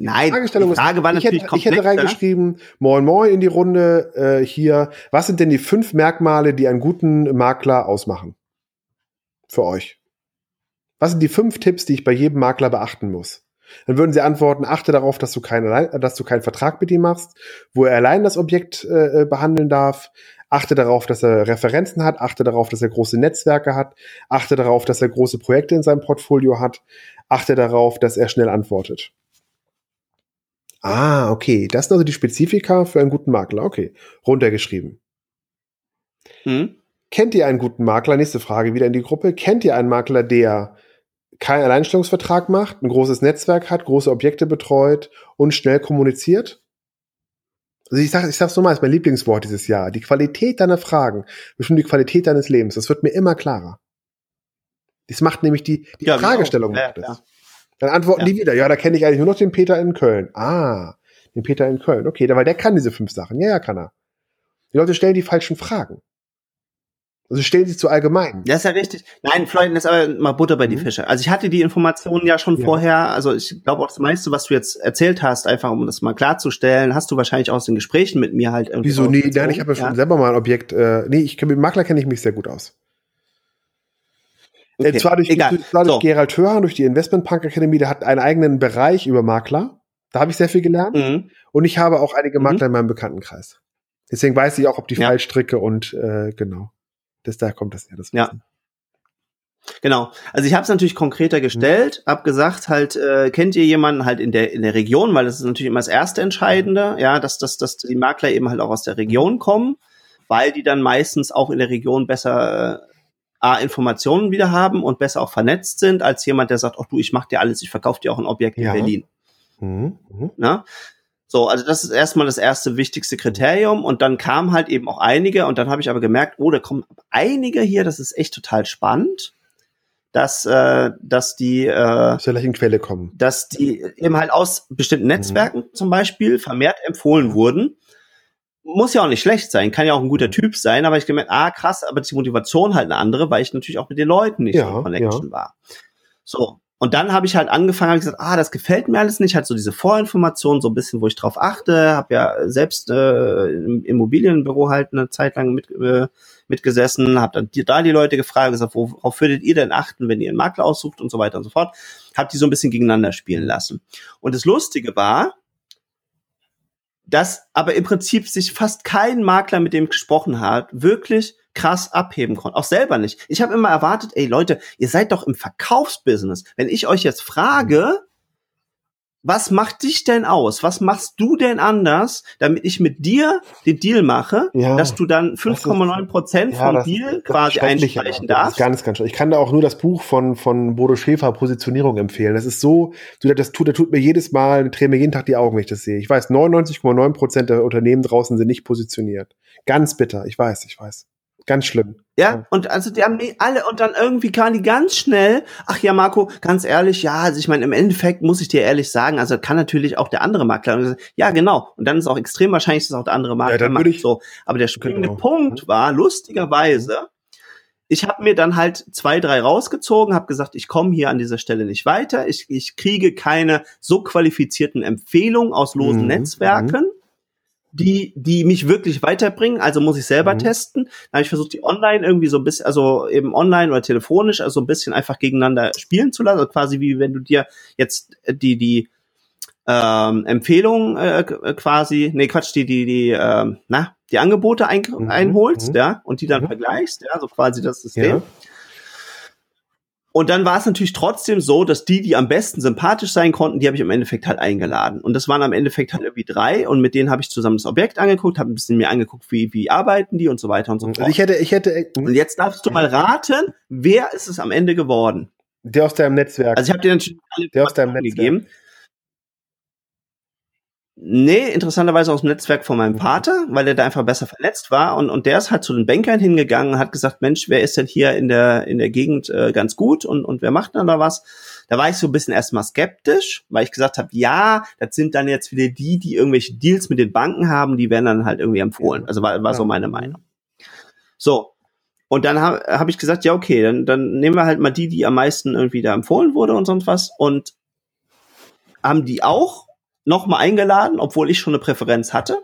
Nein, die, Fragestellung die Frage ist, war natürlich ich hätte, ich hätte reingeschrieben, moin moin in die Runde äh, hier. Was sind denn die fünf Merkmale, die einen guten Makler ausmachen? Für euch? Was sind die fünf Tipps, die ich bei jedem Makler beachten muss? Dann würden sie antworten, achte darauf, dass du, keinen, dass du keinen Vertrag mit ihm machst, wo er allein das Objekt äh, behandeln darf. Achte darauf, dass er Referenzen hat. Achte darauf, dass er große Netzwerke hat. Achte darauf, dass er große Projekte in seinem Portfolio hat. Achte darauf, dass er schnell antwortet. Ah, okay. Das sind also die Spezifika für einen guten Makler. Okay. Runtergeschrieben. Hm? Kennt ihr einen guten Makler? Nächste Frage wieder in die Gruppe. Kennt ihr einen Makler, der keinen Alleinstellungsvertrag macht, ein großes Netzwerk hat, große Objekte betreut und schnell kommuniziert? Also ich sage ich sag's nochmal, ist mein Lieblingswort dieses Jahr. Die Qualität deiner Fragen bestimmt die Qualität deines Lebens. Das wird mir immer klarer. Das macht nämlich die, die ja, Fragestellung. Ja, ja. Dann antworten die wieder, ja, da kenne ich eigentlich nur noch den Peter in Köln. Ah, den Peter in Köln. Okay, weil der kann diese fünf Sachen. Ja, ja, kann er. Die Leute stellen die falschen Fragen. Also stellen sie zu allgemein. Das ist ja richtig. Nein, Floyd, das ist aber mal Butter bei die mhm. Fische. Also ich hatte die Informationen ja schon ja. vorher. Also ich glaube auch das meiste, was du jetzt erzählt hast, einfach um das mal klarzustellen, hast du wahrscheinlich aus den Gesprächen mit mir halt irgendwie. Wieso? Nee, nein, ich habe ja schon selber mal ein Objekt. Äh, nee, ich mit Makler kenne ich mich sehr gut aus. Äh, okay. Äh, zwar durch, Egal. durch, zwar durch so. Gerald Hörhan, durch die Investment Punk Academy, der hat einen eigenen Bereich über Makler. Da habe ich sehr viel gelernt. Mhm. Und ich habe auch einige Makler mhm. in meinem Bekanntenkreis. Deswegen weiß ich auch, ob die ja. Fallstricke und äh, genau. Das, da kommt das ja, das Wissen. Ja. Genau. Also ich habe es natürlich konkreter gestellt, mhm. habe gesagt, halt, äh, kennt ihr jemanden halt in der in der Region, weil das ist natürlich immer das erste Entscheidende, ja, dass, dass, dass die Makler eben halt auch aus der Region kommen, weil die dann meistens auch in der Region besser äh, A, Informationen wieder haben und besser auch vernetzt sind, als jemand, der sagt, ach du, ich mach dir alles, ich verkaufe dir auch ein Objekt ja. in Berlin. Mhm. Mhm. Na? So, also das ist erstmal das erste wichtigste Kriterium und dann kamen halt eben auch einige und dann habe ich aber gemerkt, oh, da kommen einige hier, das ist echt total spannend, dass äh, dass die äh, aus der gleichen Quelle kommen, dass die eben halt aus bestimmten mhm. Netzwerken mhm. zum Beispiel vermehrt empfohlen wurden. Muss ja auch nicht schlecht sein, kann ja auch ein guter Typ sein, aber ich gemerkt, ah krass, aber die Motivation halt eine andere, weil ich natürlich auch mit den Leuten nicht ja, so Connection ja. war. So, und dann habe ich halt angefangen, habe gesagt, ah, das gefällt mir alles nicht, halt so diese Vorinformationen, so ein bisschen, wo ich drauf achte, habe ja selbst äh, im Immobilienbüro halt eine Zeit lang mit, äh, mitgesessen, habe dann die, da die Leute gefragt, gesagt, worauf würdet ihr denn achten, wenn ihr einen Makler aussucht und so weiter und so fort, habe die so ein bisschen gegeneinander spielen lassen. Und das Lustige war, dass aber im Prinzip sich fast kein Makler, mit dem gesprochen hat, wirklich krass abheben konnte. Auch selber nicht. Ich habe immer erwartet, ey Leute, ihr seid doch im Verkaufsbusiness. Wenn ich euch jetzt frage, was macht dich denn aus? Was machst du denn anders, damit ich mit dir den Deal mache, ja, dass du dann 5,9 Prozent ja, vom Deal quasi einstreichen darfst? ganz, ganz schön. Ich kann da auch nur das Buch von, von Bodo Schäfer Positionierung empfehlen. Das ist so, das tut, das tut mir jedes Mal, drehen mir jeden Tag die Augen, wenn ich das sehe. Ich weiß, 99,9 Prozent der Unternehmen draußen sind nicht positioniert. Ganz bitter. Ich weiß, ich weiß. Ganz schlimm. Ja, ja, und also die haben alle und dann irgendwie kann die ganz schnell, ach ja, Marco, ganz ehrlich, ja, also ich meine, im Endeffekt muss ich dir ehrlich sagen, also kann natürlich auch der andere Makler. Ja, genau. Und dann ist auch extrem wahrscheinlich, dass auch der andere Makler ja, macht. Ich, so. Aber der springende genau. Punkt war, lustigerweise, ich habe mir dann halt zwei, drei rausgezogen, habe gesagt, ich komme hier an dieser Stelle nicht weiter. Ich, ich kriege keine so qualifizierten Empfehlungen aus losen mhm. Netzwerken. Mhm die, die mich wirklich weiterbringen, also muss ich selber mhm. testen. Dann habe ich versucht, die online irgendwie so ein bisschen, also eben online oder telefonisch, also ein bisschen einfach gegeneinander spielen zu lassen. Also quasi wie wenn du dir jetzt die, die ähm, Empfehlungen äh, quasi, nee, Quatsch, die, die, die, ähm, na, die Angebote ein, mhm. einholst, mhm. ja, und die dann mhm. vergleichst, ja, so quasi das System. Ja. Und dann war es natürlich trotzdem so, dass die, die am besten sympathisch sein konnten, die habe ich im Endeffekt halt eingeladen. Und das waren am Endeffekt halt irgendwie drei und mit denen habe ich zusammen das Objekt angeguckt, habe ein bisschen mir angeguckt, wie, wie arbeiten die und so weiter und so fort. Also ich hätte, ich hätte. Äh, und jetzt darfst du mal raten, wer ist es am Ende geworden? Der aus deinem Netzwerk. Also ich habe dir natürlich alle der aus deinem Netzwerk. gegeben. Nee, interessanterweise aus dem Netzwerk von meinem Vater, weil er da einfach besser vernetzt war. Und, und der ist halt zu den Bankern hingegangen und hat gesagt, Mensch, wer ist denn hier in der, in der Gegend äh, ganz gut und, und wer macht denn da was? Da war ich so ein bisschen erstmal skeptisch, weil ich gesagt habe, ja, das sind dann jetzt wieder die, die irgendwelche Deals mit den Banken haben, die werden dann halt irgendwie empfohlen. Also war, war so meine Meinung. So. Und dann habe hab ich gesagt, ja, okay, dann, dann nehmen wir halt mal die, die am meisten irgendwie da empfohlen wurde und sonst was. Und haben die auch nochmal eingeladen, obwohl ich schon eine Präferenz hatte.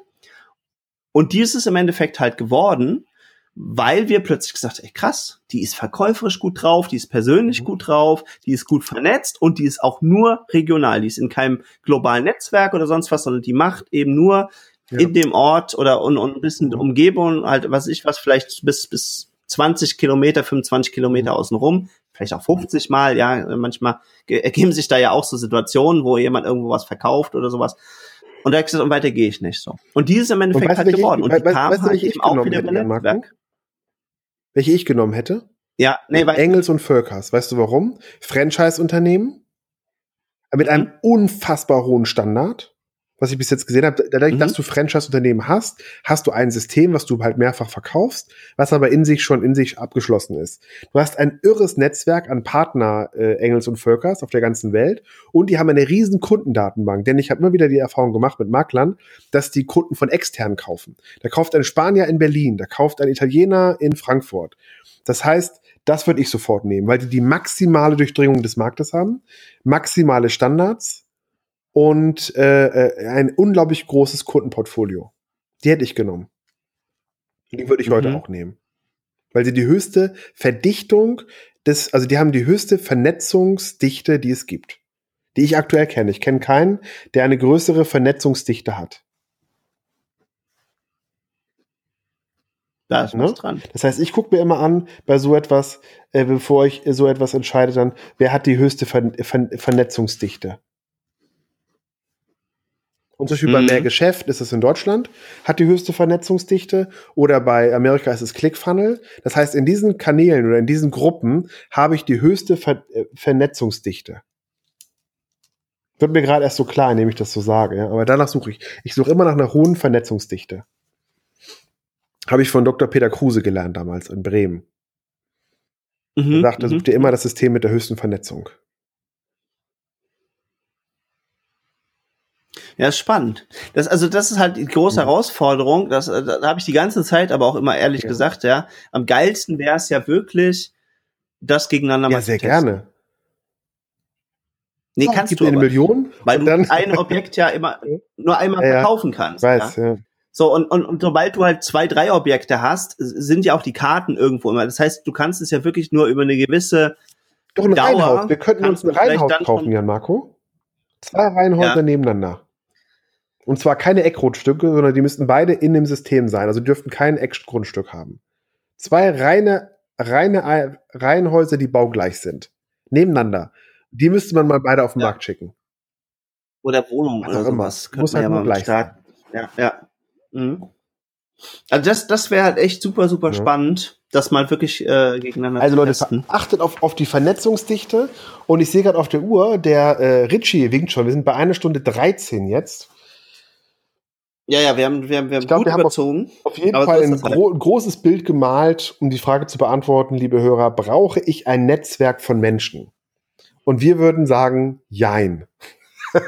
Und die ist es im Endeffekt halt geworden, weil wir plötzlich gesagt, ey krass, die ist verkäuferisch gut drauf, die ist persönlich mhm. gut drauf, die ist gut vernetzt und die ist auch nur regional, die ist in keinem globalen Netzwerk oder sonst was, sondern die macht eben nur ja. in dem Ort oder und, und ein bisschen mhm. Umgebung, halt, was ich was, vielleicht bis, bis 20 Kilometer, 25 Kilometer mhm. außen rum, vielleicht auch 50 Mal, ja, manchmal ergeben sich da ja auch so Situationen, wo jemand irgendwo was verkauft oder sowas. Und da gesagt, und weiter gehe ich nicht so. Und die ist im Endeffekt halt geworden. Ich, und die weißt, kam weißt, halt eben auch wieder hätte. Welche ich genommen hätte? Ja, nee, weil Engels und Völkers. Weißt du warum? Franchise-Unternehmen mit einem mhm. unfassbar hohen Standard was ich bis jetzt gesehen habe, dadurch, mhm. dass du Franchise-Unternehmen hast, hast du ein System, was du halt mehrfach verkaufst, was aber in sich schon in sich abgeschlossen ist. Du hast ein irres Netzwerk an Partner äh, Engels und Völkers auf der ganzen Welt und die haben eine riesen Kundendatenbank, denn ich habe immer wieder die Erfahrung gemacht mit Maklern, dass die Kunden von extern kaufen. Da kauft ein Spanier in Berlin, da kauft ein Italiener in Frankfurt. Das heißt, das würde ich sofort nehmen, weil die die maximale Durchdringung des Marktes haben, maximale Standards, und äh, äh, ein unglaublich großes Kundenportfolio. Die hätte ich genommen. Die würde ich mhm. heute auch nehmen. Weil sie die höchste Verdichtung des, also die haben die höchste Vernetzungsdichte, die es gibt. Die ich aktuell kenne. Ich kenne keinen, der eine größere Vernetzungsdichte hat. Da ist ne? was dran. Das heißt, ich gucke mir immer an, bei so etwas, äh, bevor ich so etwas entscheide, dann, wer hat die höchste Ver Ver Vernetzungsdichte? Und zum Beispiel mhm. bei mehr Geschäft ist es in Deutschland, hat die höchste Vernetzungsdichte oder bei Amerika ist es ClickFunnel. Das heißt, in diesen Kanälen oder in diesen Gruppen habe ich die höchste Ver äh, Vernetzungsdichte. Wird mir gerade erst so klar, indem ich das so sage. Ja? Aber danach suche ich. Ich suche immer nach einer hohen Vernetzungsdichte. Habe ich von Dr. Peter Kruse gelernt damals in Bremen. Mhm, er sagte, mhm. such dir immer das System mit der höchsten Vernetzung. Ja, ist spannend. Das, also das ist halt die große mhm. Herausforderung. Das, äh, da habe ich die ganze Zeit aber auch immer ehrlich ja. gesagt, ja. Am geilsten wäre es ja wirklich, das gegeneinander ja, mal sehr gerne. Nee, kannst du eine aber, Million, weil du ein Objekt ja immer nur einmal ja, verkaufen kannst. Weiß, ja. ja. So, und, und, und sobald du halt zwei, drei Objekte hast, sind ja auch die Karten irgendwo immer. Das heißt, du kannst es ja wirklich nur über eine gewisse Doch ein Dauer Reihenhaus. Wir könnten uns ein Reihenhaus kaufen, Jan Marco. Zwei Reihenhäuser ja. nebeneinander. Und zwar keine Eckgrundstücke, sondern die müssten beide in dem System sein. Also dürften kein Eckgrundstück haben. Zwei reine, reine Reihenhäuser, die baugleich sind. Nebeneinander. Die müsste man mal beide auf den ja. Markt schicken. Oder Wohnungen oder sowas. Muss halt ja mal gleich starten. Ja, ja. Mhm. Also das, das wäre halt echt super, super ja. spannend, das mal wirklich äh, gegeneinander also Leute, achtet auf, auf die Vernetzungsdichte. Und ich sehe gerade auf der Uhr, der äh, Richie winkt schon. Wir sind bei einer Stunde 13 jetzt. Ja, ja, wir haben, wir haben, wir haben glaub, gut wir überzogen. Auf, auf jeden Fall ein, gro großes Bild gemalt, um die Frage zu beantworten, liebe Hörer, brauche ich ein Netzwerk von Menschen? Und wir würden sagen, jein.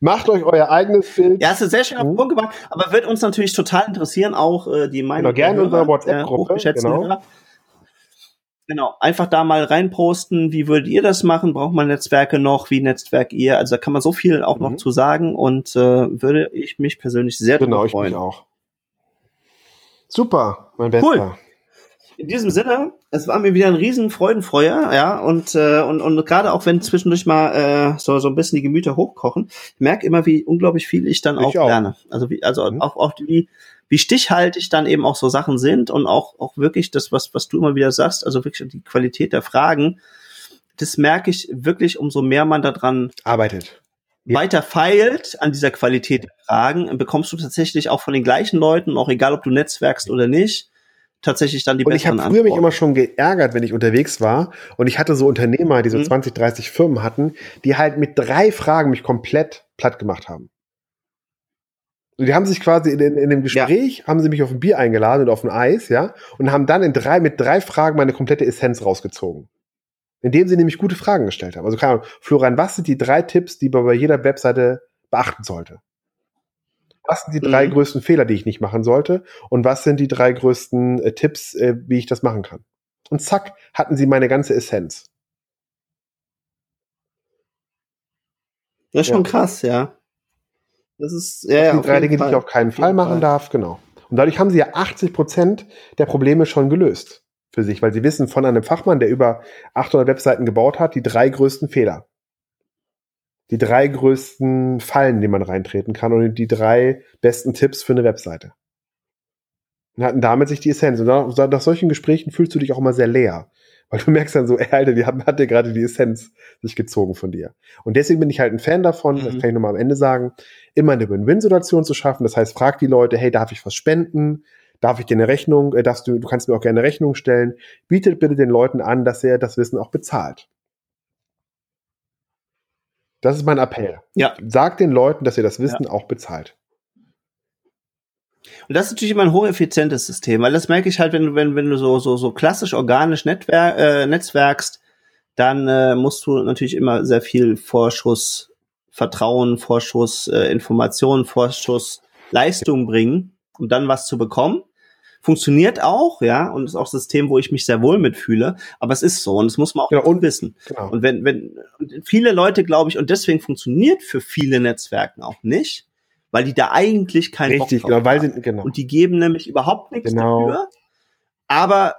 Macht euch euer eigenes Bild. Ja, hast du sehr schön auf den hm? Punkt gemacht, aber wird uns natürlich total interessieren, auch äh, die Meinung. Genau, gerne in unserer WhatsApp-Gruppe. Äh, genau. Genau, einfach da mal reinposten, wie würdet ihr das machen? Braucht man Netzwerke noch? Wie Netzwerk ihr? Also da kann man so viel auch mhm. noch zu sagen und äh, würde ich mich persönlich sehr genau, freuen. Genau, ich mich auch. Super, mein Bester. Cool. In diesem Sinne, es war mir wieder ein riesen Freudenfeuer, ja, und, äh, und, und gerade auch wenn zwischendurch mal äh, so, so ein bisschen die Gemüter hochkochen, ich merke immer, wie unglaublich viel ich dann ich auch, auch, lerne. Also wie, also mhm. auch, auch wie, wie stichhaltig dann eben auch so Sachen sind und auch, auch wirklich das, was, was du immer wieder sagst, also wirklich die Qualität der Fragen, das merke ich wirklich, umso mehr man daran arbeitet. Weiter feilt an dieser Qualität der Fragen, bekommst du tatsächlich auch von den gleichen Leuten, auch egal ob du netzwerkst oder nicht, tatsächlich dann die und ich habe früher mich immer schon geärgert, wenn ich unterwegs war und ich hatte so Unternehmer, die so mhm. 20, 30 Firmen hatten, die halt mit drei Fragen mich komplett platt gemacht haben. Die haben sich quasi in, in, in dem Gespräch, ja. haben sie mich auf ein Bier eingeladen und auf ein Eis, ja, und haben dann in drei, mit drei Fragen meine komplette Essenz rausgezogen. Indem sie nämlich gute Fragen gestellt haben. Also keine Ahnung, Florian, was sind die drei Tipps, die man bei jeder Webseite beachten sollte? Was sind die drei mhm. größten Fehler, die ich nicht machen sollte? Und was sind die drei größten äh, Tipps, äh, wie ich das machen kann? Und zack, hatten sie meine ganze Essenz. Das ist ja. schon krass, ja. Das ist ja, die drei Dinge, Fall. die ich auf keinen Fall machen Fall. darf, genau. Und dadurch haben sie ja 80 Prozent der Probleme schon gelöst für sich, weil sie wissen von einem Fachmann, der über 800 Webseiten gebaut hat, die drei größten Fehler. Die drei größten Fallen, die man reintreten kann und die drei besten Tipps für eine Webseite. Und hatten damit sich die Essenz. Und nach, nach solchen Gesprächen fühlst du dich auch immer sehr leer. Weil du merkst dann so, ey, Alter, wie hat, hat der gerade die Essenz sich gezogen von dir? Und deswegen bin ich halt ein Fan davon, mhm. das kann ich nochmal am Ende sagen, immer eine Win-Win-Situation zu schaffen. Das heißt, frag die Leute, hey, darf ich was spenden? Darf ich dir eine Rechnung, äh, darfst du, du kannst mir auch gerne eine Rechnung stellen. Bietet bitte den Leuten an, dass er das Wissen auch bezahlt. Das ist mein Appell. Ja. Sag den Leuten, dass ihr das Wissen ja. auch bezahlt. Und das ist natürlich immer ein hocheffizientes System, weil das merke ich halt, wenn du, wenn, wenn du so, so, so klassisch organisch Netzwer äh, netzwerkst, dann äh, musst du natürlich immer sehr viel Vorschuss Vertrauen, Vorschuss äh, Informationen, Vorschuss Leistung bringen, um dann was zu bekommen. Funktioniert auch, ja, und ist auch ein System, wo ich mich sehr wohl mitfühle, aber es ist so und das muss man auch genau, und, wissen. Genau. Und wenn, wenn viele Leute, glaube ich, und deswegen funktioniert für viele Netzwerken auch nicht, weil die da eigentlich keinen Richtig, Bock drauf genau, weil sie, genau. Und die geben nämlich überhaupt nichts genau. dafür. Aber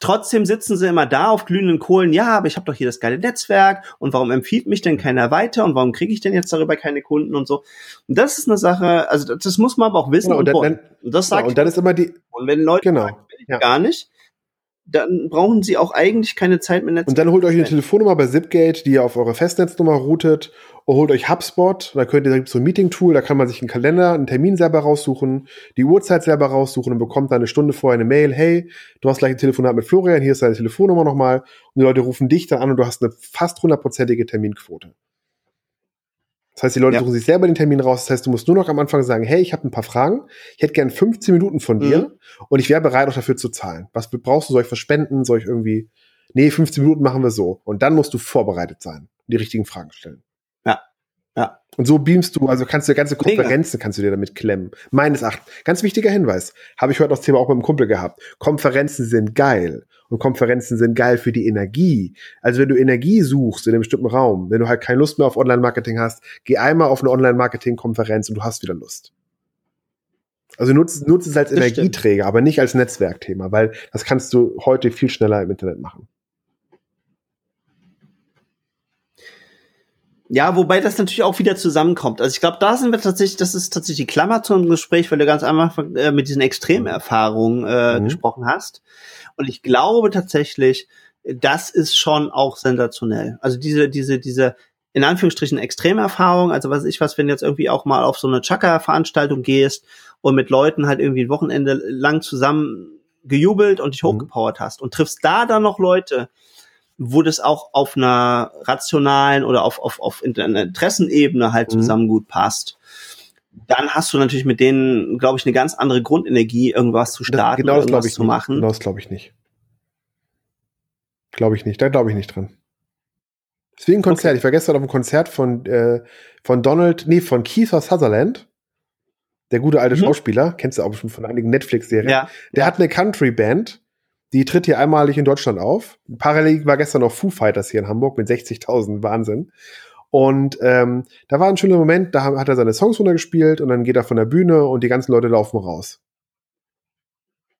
trotzdem sitzen sie immer da auf glühenden Kohlen. Ja, aber ich habe doch hier das geile Netzwerk und warum empfiehlt mich denn keiner weiter und warum kriege ich denn jetzt darüber keine Kunden und so. Und das ist eine Sache, also das muss man aber auch wissen. Genau, und, dann, und das sagt genau, und dann ist immer die und wenn Leute genau, sagen, ja. gar nicht, dann brauchen sie auch eigentlich keine Zeit mit Netzwerk. Und dann holt euch eine Telefonnummer bei Zipgate, die ihr auf eure Festnetznummer routet holt euch HubSpot, da könnt ihr, da gibt so ein Meeting-Tool, da kann man sich einen Kalender, einen Termin selber raussuchen, die Uhrzeit selber raussuchen und bekommt dann eine Stunde vorher eine Mail, hey, du hast gleich ein Telefonat mit Florian, hier ist deine Telefonnummer nochmal und die Leute rufen dich dann an und du hast eine fast hundertprozentige Terminquote. Das heißt, die Leute ja. suchen sich selber den Termin raus. Das heißt, du musst nur noch am Anfang sagen, hey, ich habe ein paar Fragen. Ich hätte gern 15 Minuten von dir mhm. und ich wäre bereit, auch dafür zu zahlen. Was brauchst du? Soll ich verspenden? Soll ich irgendwie, nee, 15 Minuten machen wir so. Und dann musst du vorbereitet sein und die richtigen Fragen stellen. Und so beamst du, also kannst du ganze Konferenzen kannst du dir damit klemmen. Meines Erachtens. Ganz wichtiger Hinweis. Habe ich heute das Thema auch mit einem Kumpel gehabt. Konferenzen sind geil. Und Konferenzen sind geil für die Energie. Also wenn du Energie suchst in einem bestimmten Raum, wenn du halt keine Lust mehr auf Online-Marketing hast, geh einmal auf eine Online-Marketing-Konferenz und du hast wieder Lust. Also nutze, nutze es als Energieträger, aber nicht als Netzwerkthema, weil das kannst du heute viel schneller im Internet machen. Ja, wobei das natürlich auch wieder zusammenkommt. Also ich glaube, da sind wir tatsächlich, das ist tatsächlich die Klammer zu einem Gespräch, weil du ganz einfach äh, mit diesen Extremerfahrungen äh, mhm. gesprochen hast. Und ich glaube tatsächlich, das ist schon auch sensationell. Also diese, diese, diese in Anführungsstrichen Extremerfahrung, also was ich was, wenn du jetzt irgendwie auch mal auf so eine Chaka-Veranstaltung gehst und mit Leuten halt irgendwie ein Wochenende lang zusammen gejubelt und dich mhm. hochgepowert hast und triffst da dann noch Leute, wo das auch auf einer rationalen oder auf, auf, auf einer Interessenebene halt mhm. zusammen gut passt, dann hast du natürlich mit denen, glaube ich, eine ganz andere Grundenergie, irgendwas zu starten, genau das irgendwas ich zu machen. Genau das glaube ich nicht. Glaube ich nicht, da glaube ich nicht dran. Deswegen ein Konzert. Okay. Ich war gestern auf einem Konzert von, äh, von Donald, nee, von Kiefer Sutherland. Der gute alte mhm. Schauspieler, kennst du auch schon von einigen Netflix-Serien. Ja, der ja. hat eine Country-Band Die tritt hier einmalig in Deutschland auf. Parallel war gestern noch Foo Fighters hier in Hamburg mit 60.000. Wahnsinn. Und ähm, da war ein schöner Moment, da hat er seine Songs runtergespielt und dann geht er von der Bühne und die ganzen Leute laufen raus.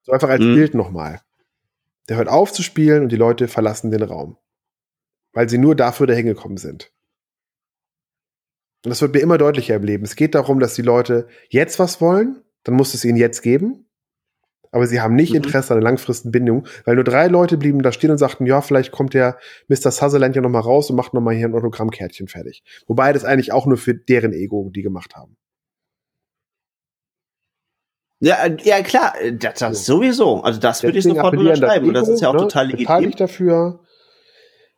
So einfach als mhm. Bild nochmal. Der hört auf zu spielen und die Leute verlassen den Raum. Weil sie nur dafür dahin gekommen sind. Und das wird mir immer deutlicher im Leben. Es geht darum, dass die Leute jetzt was wollen, dann muss es ihnen jetzt geben. Aber sie haben nicht mhm. Interesse an einer langfristigen Bindung, weil nur drei Leute blieben da stehen und sagten, ja, vielleicht kommt der Mr. Sutherland ja noch mal raus und macht noch mal hier ein Autogrammkärtchen fertig. Wobei das eigentlich auch nur für deren Ego die gemacht haben. Ja, äh, ja klar, das, das sowieso. Also das würde ich sofort unterschreiben. und das ist ja auch ne? total legitim. Bezahl ich dafür.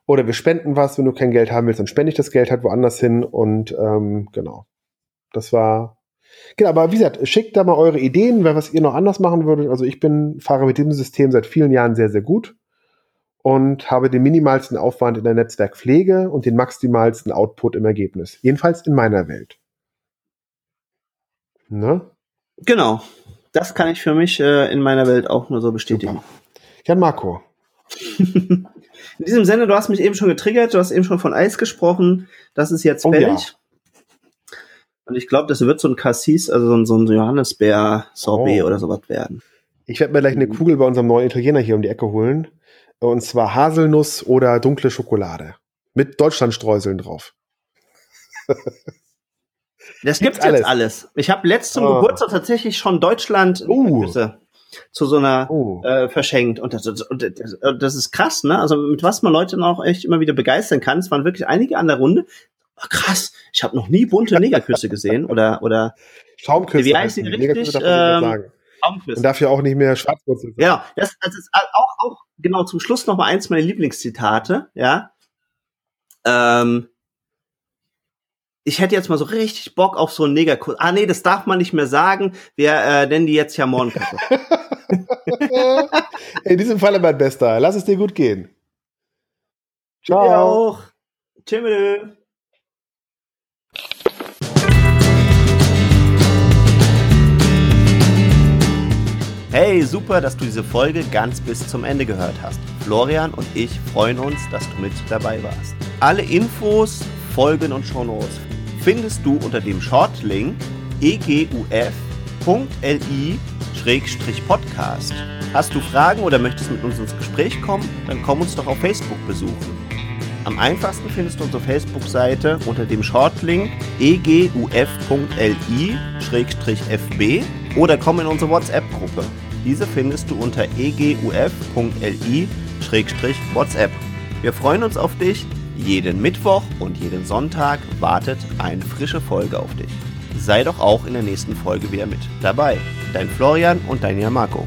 Oder wir spenden was, wenn du kein Geld haben willst, dann spende ich das Geld halt woanders hin. Und ähm, genau. Das war. Genau, aber wie gesagt, schickt da mal eure Ideen, was ihr noch anders machen würdet. Also ich bin, fahre mit diesem System seit vielen Jahren sehr, sehr gut und habe den minimalsten Aufwand in der Netzwerkpflege und den maximalsten Output im Ergebnis. Jedenfalls in meiner Welt. Ne? Genau. Das kann ich für mich äh, in meiner Welt auch nur so bestätigen. Super. Jan Marco. in diesem Sinne, du hast mich eben schon getriggert, du hast eben schon von Eis gesprochen. Das ist jetzt oh, Ja. Und ich glaube, das wird so ein Cassis, also so ein, so ein Johannisbeer-Sorbet oh. oder sowas werden. Ich werde mir gleich eine Kugel bei unserem neuen Italiener hier um die Ecke holen. Und zwar Haselnuss oder dunkle Schokolade. Mit Deutschlandstreuseln drauf. Das gibt's, gibt's jetzt alles. Ich habe letzt zum oh. Geburtstag tatsächlich schon Deutschland uh. zu so einer uh. äh, verschenkt. Und das, und das, das, ist krass, ne? Also mit was man Leute noch echt immer wieder begeistern kann. Es waren wirklich einige an der Runde. Oh, krass, ich habe noch nie bunte Negerküsse gesehen oder oder Schaumküsse. Wie heißt die richtig? Ähm, Schaumküsse. Und dafür auch nicht mehr Schwarzwurzel sein. Ja, das, das ist auch, auch genau zum Schluss noch mal eins meiner Lieblingszitate. Ja. Ähm, ich hätte jetzt mal so richtig Bock auf so einen Negerkuss. Ah, nee, das darf man nicht mehr sagen. Wir äh, nennen die jetzt ja Mohrenkusse. In diesem Falle mein Bester. Lass es dir gut gehen. Ciao. Dir auch. Tschüss. Hey, super, dass du diese Folge ganz bis zum Ende gehört hast. Florian und ich freuen uns, dass du mit dabei warst. Alle Infos, Folgen und Shownotes findest du unter dem Shortlink eguf.li-podcast. Hast du Fragen oder möchtest mit uns ins Gespräch kommen? Dann komm uns doch auf Facebook besuchen. Am einfachsten findest du unsere Facebook-Seite unter dem Shortlink eguf.li-fb oder komm in unsere WhatsApp-Gruppe. Diese findest du unter eguf.li-whatsapp. Wir freuen uns auf dich jeden Mittwoch und jeden Sonntag wartet eine frische Folge auf dich. Sei doch auch in der nächsten Folge wieder mit dabei. Dein Florian und dein Jan Marco.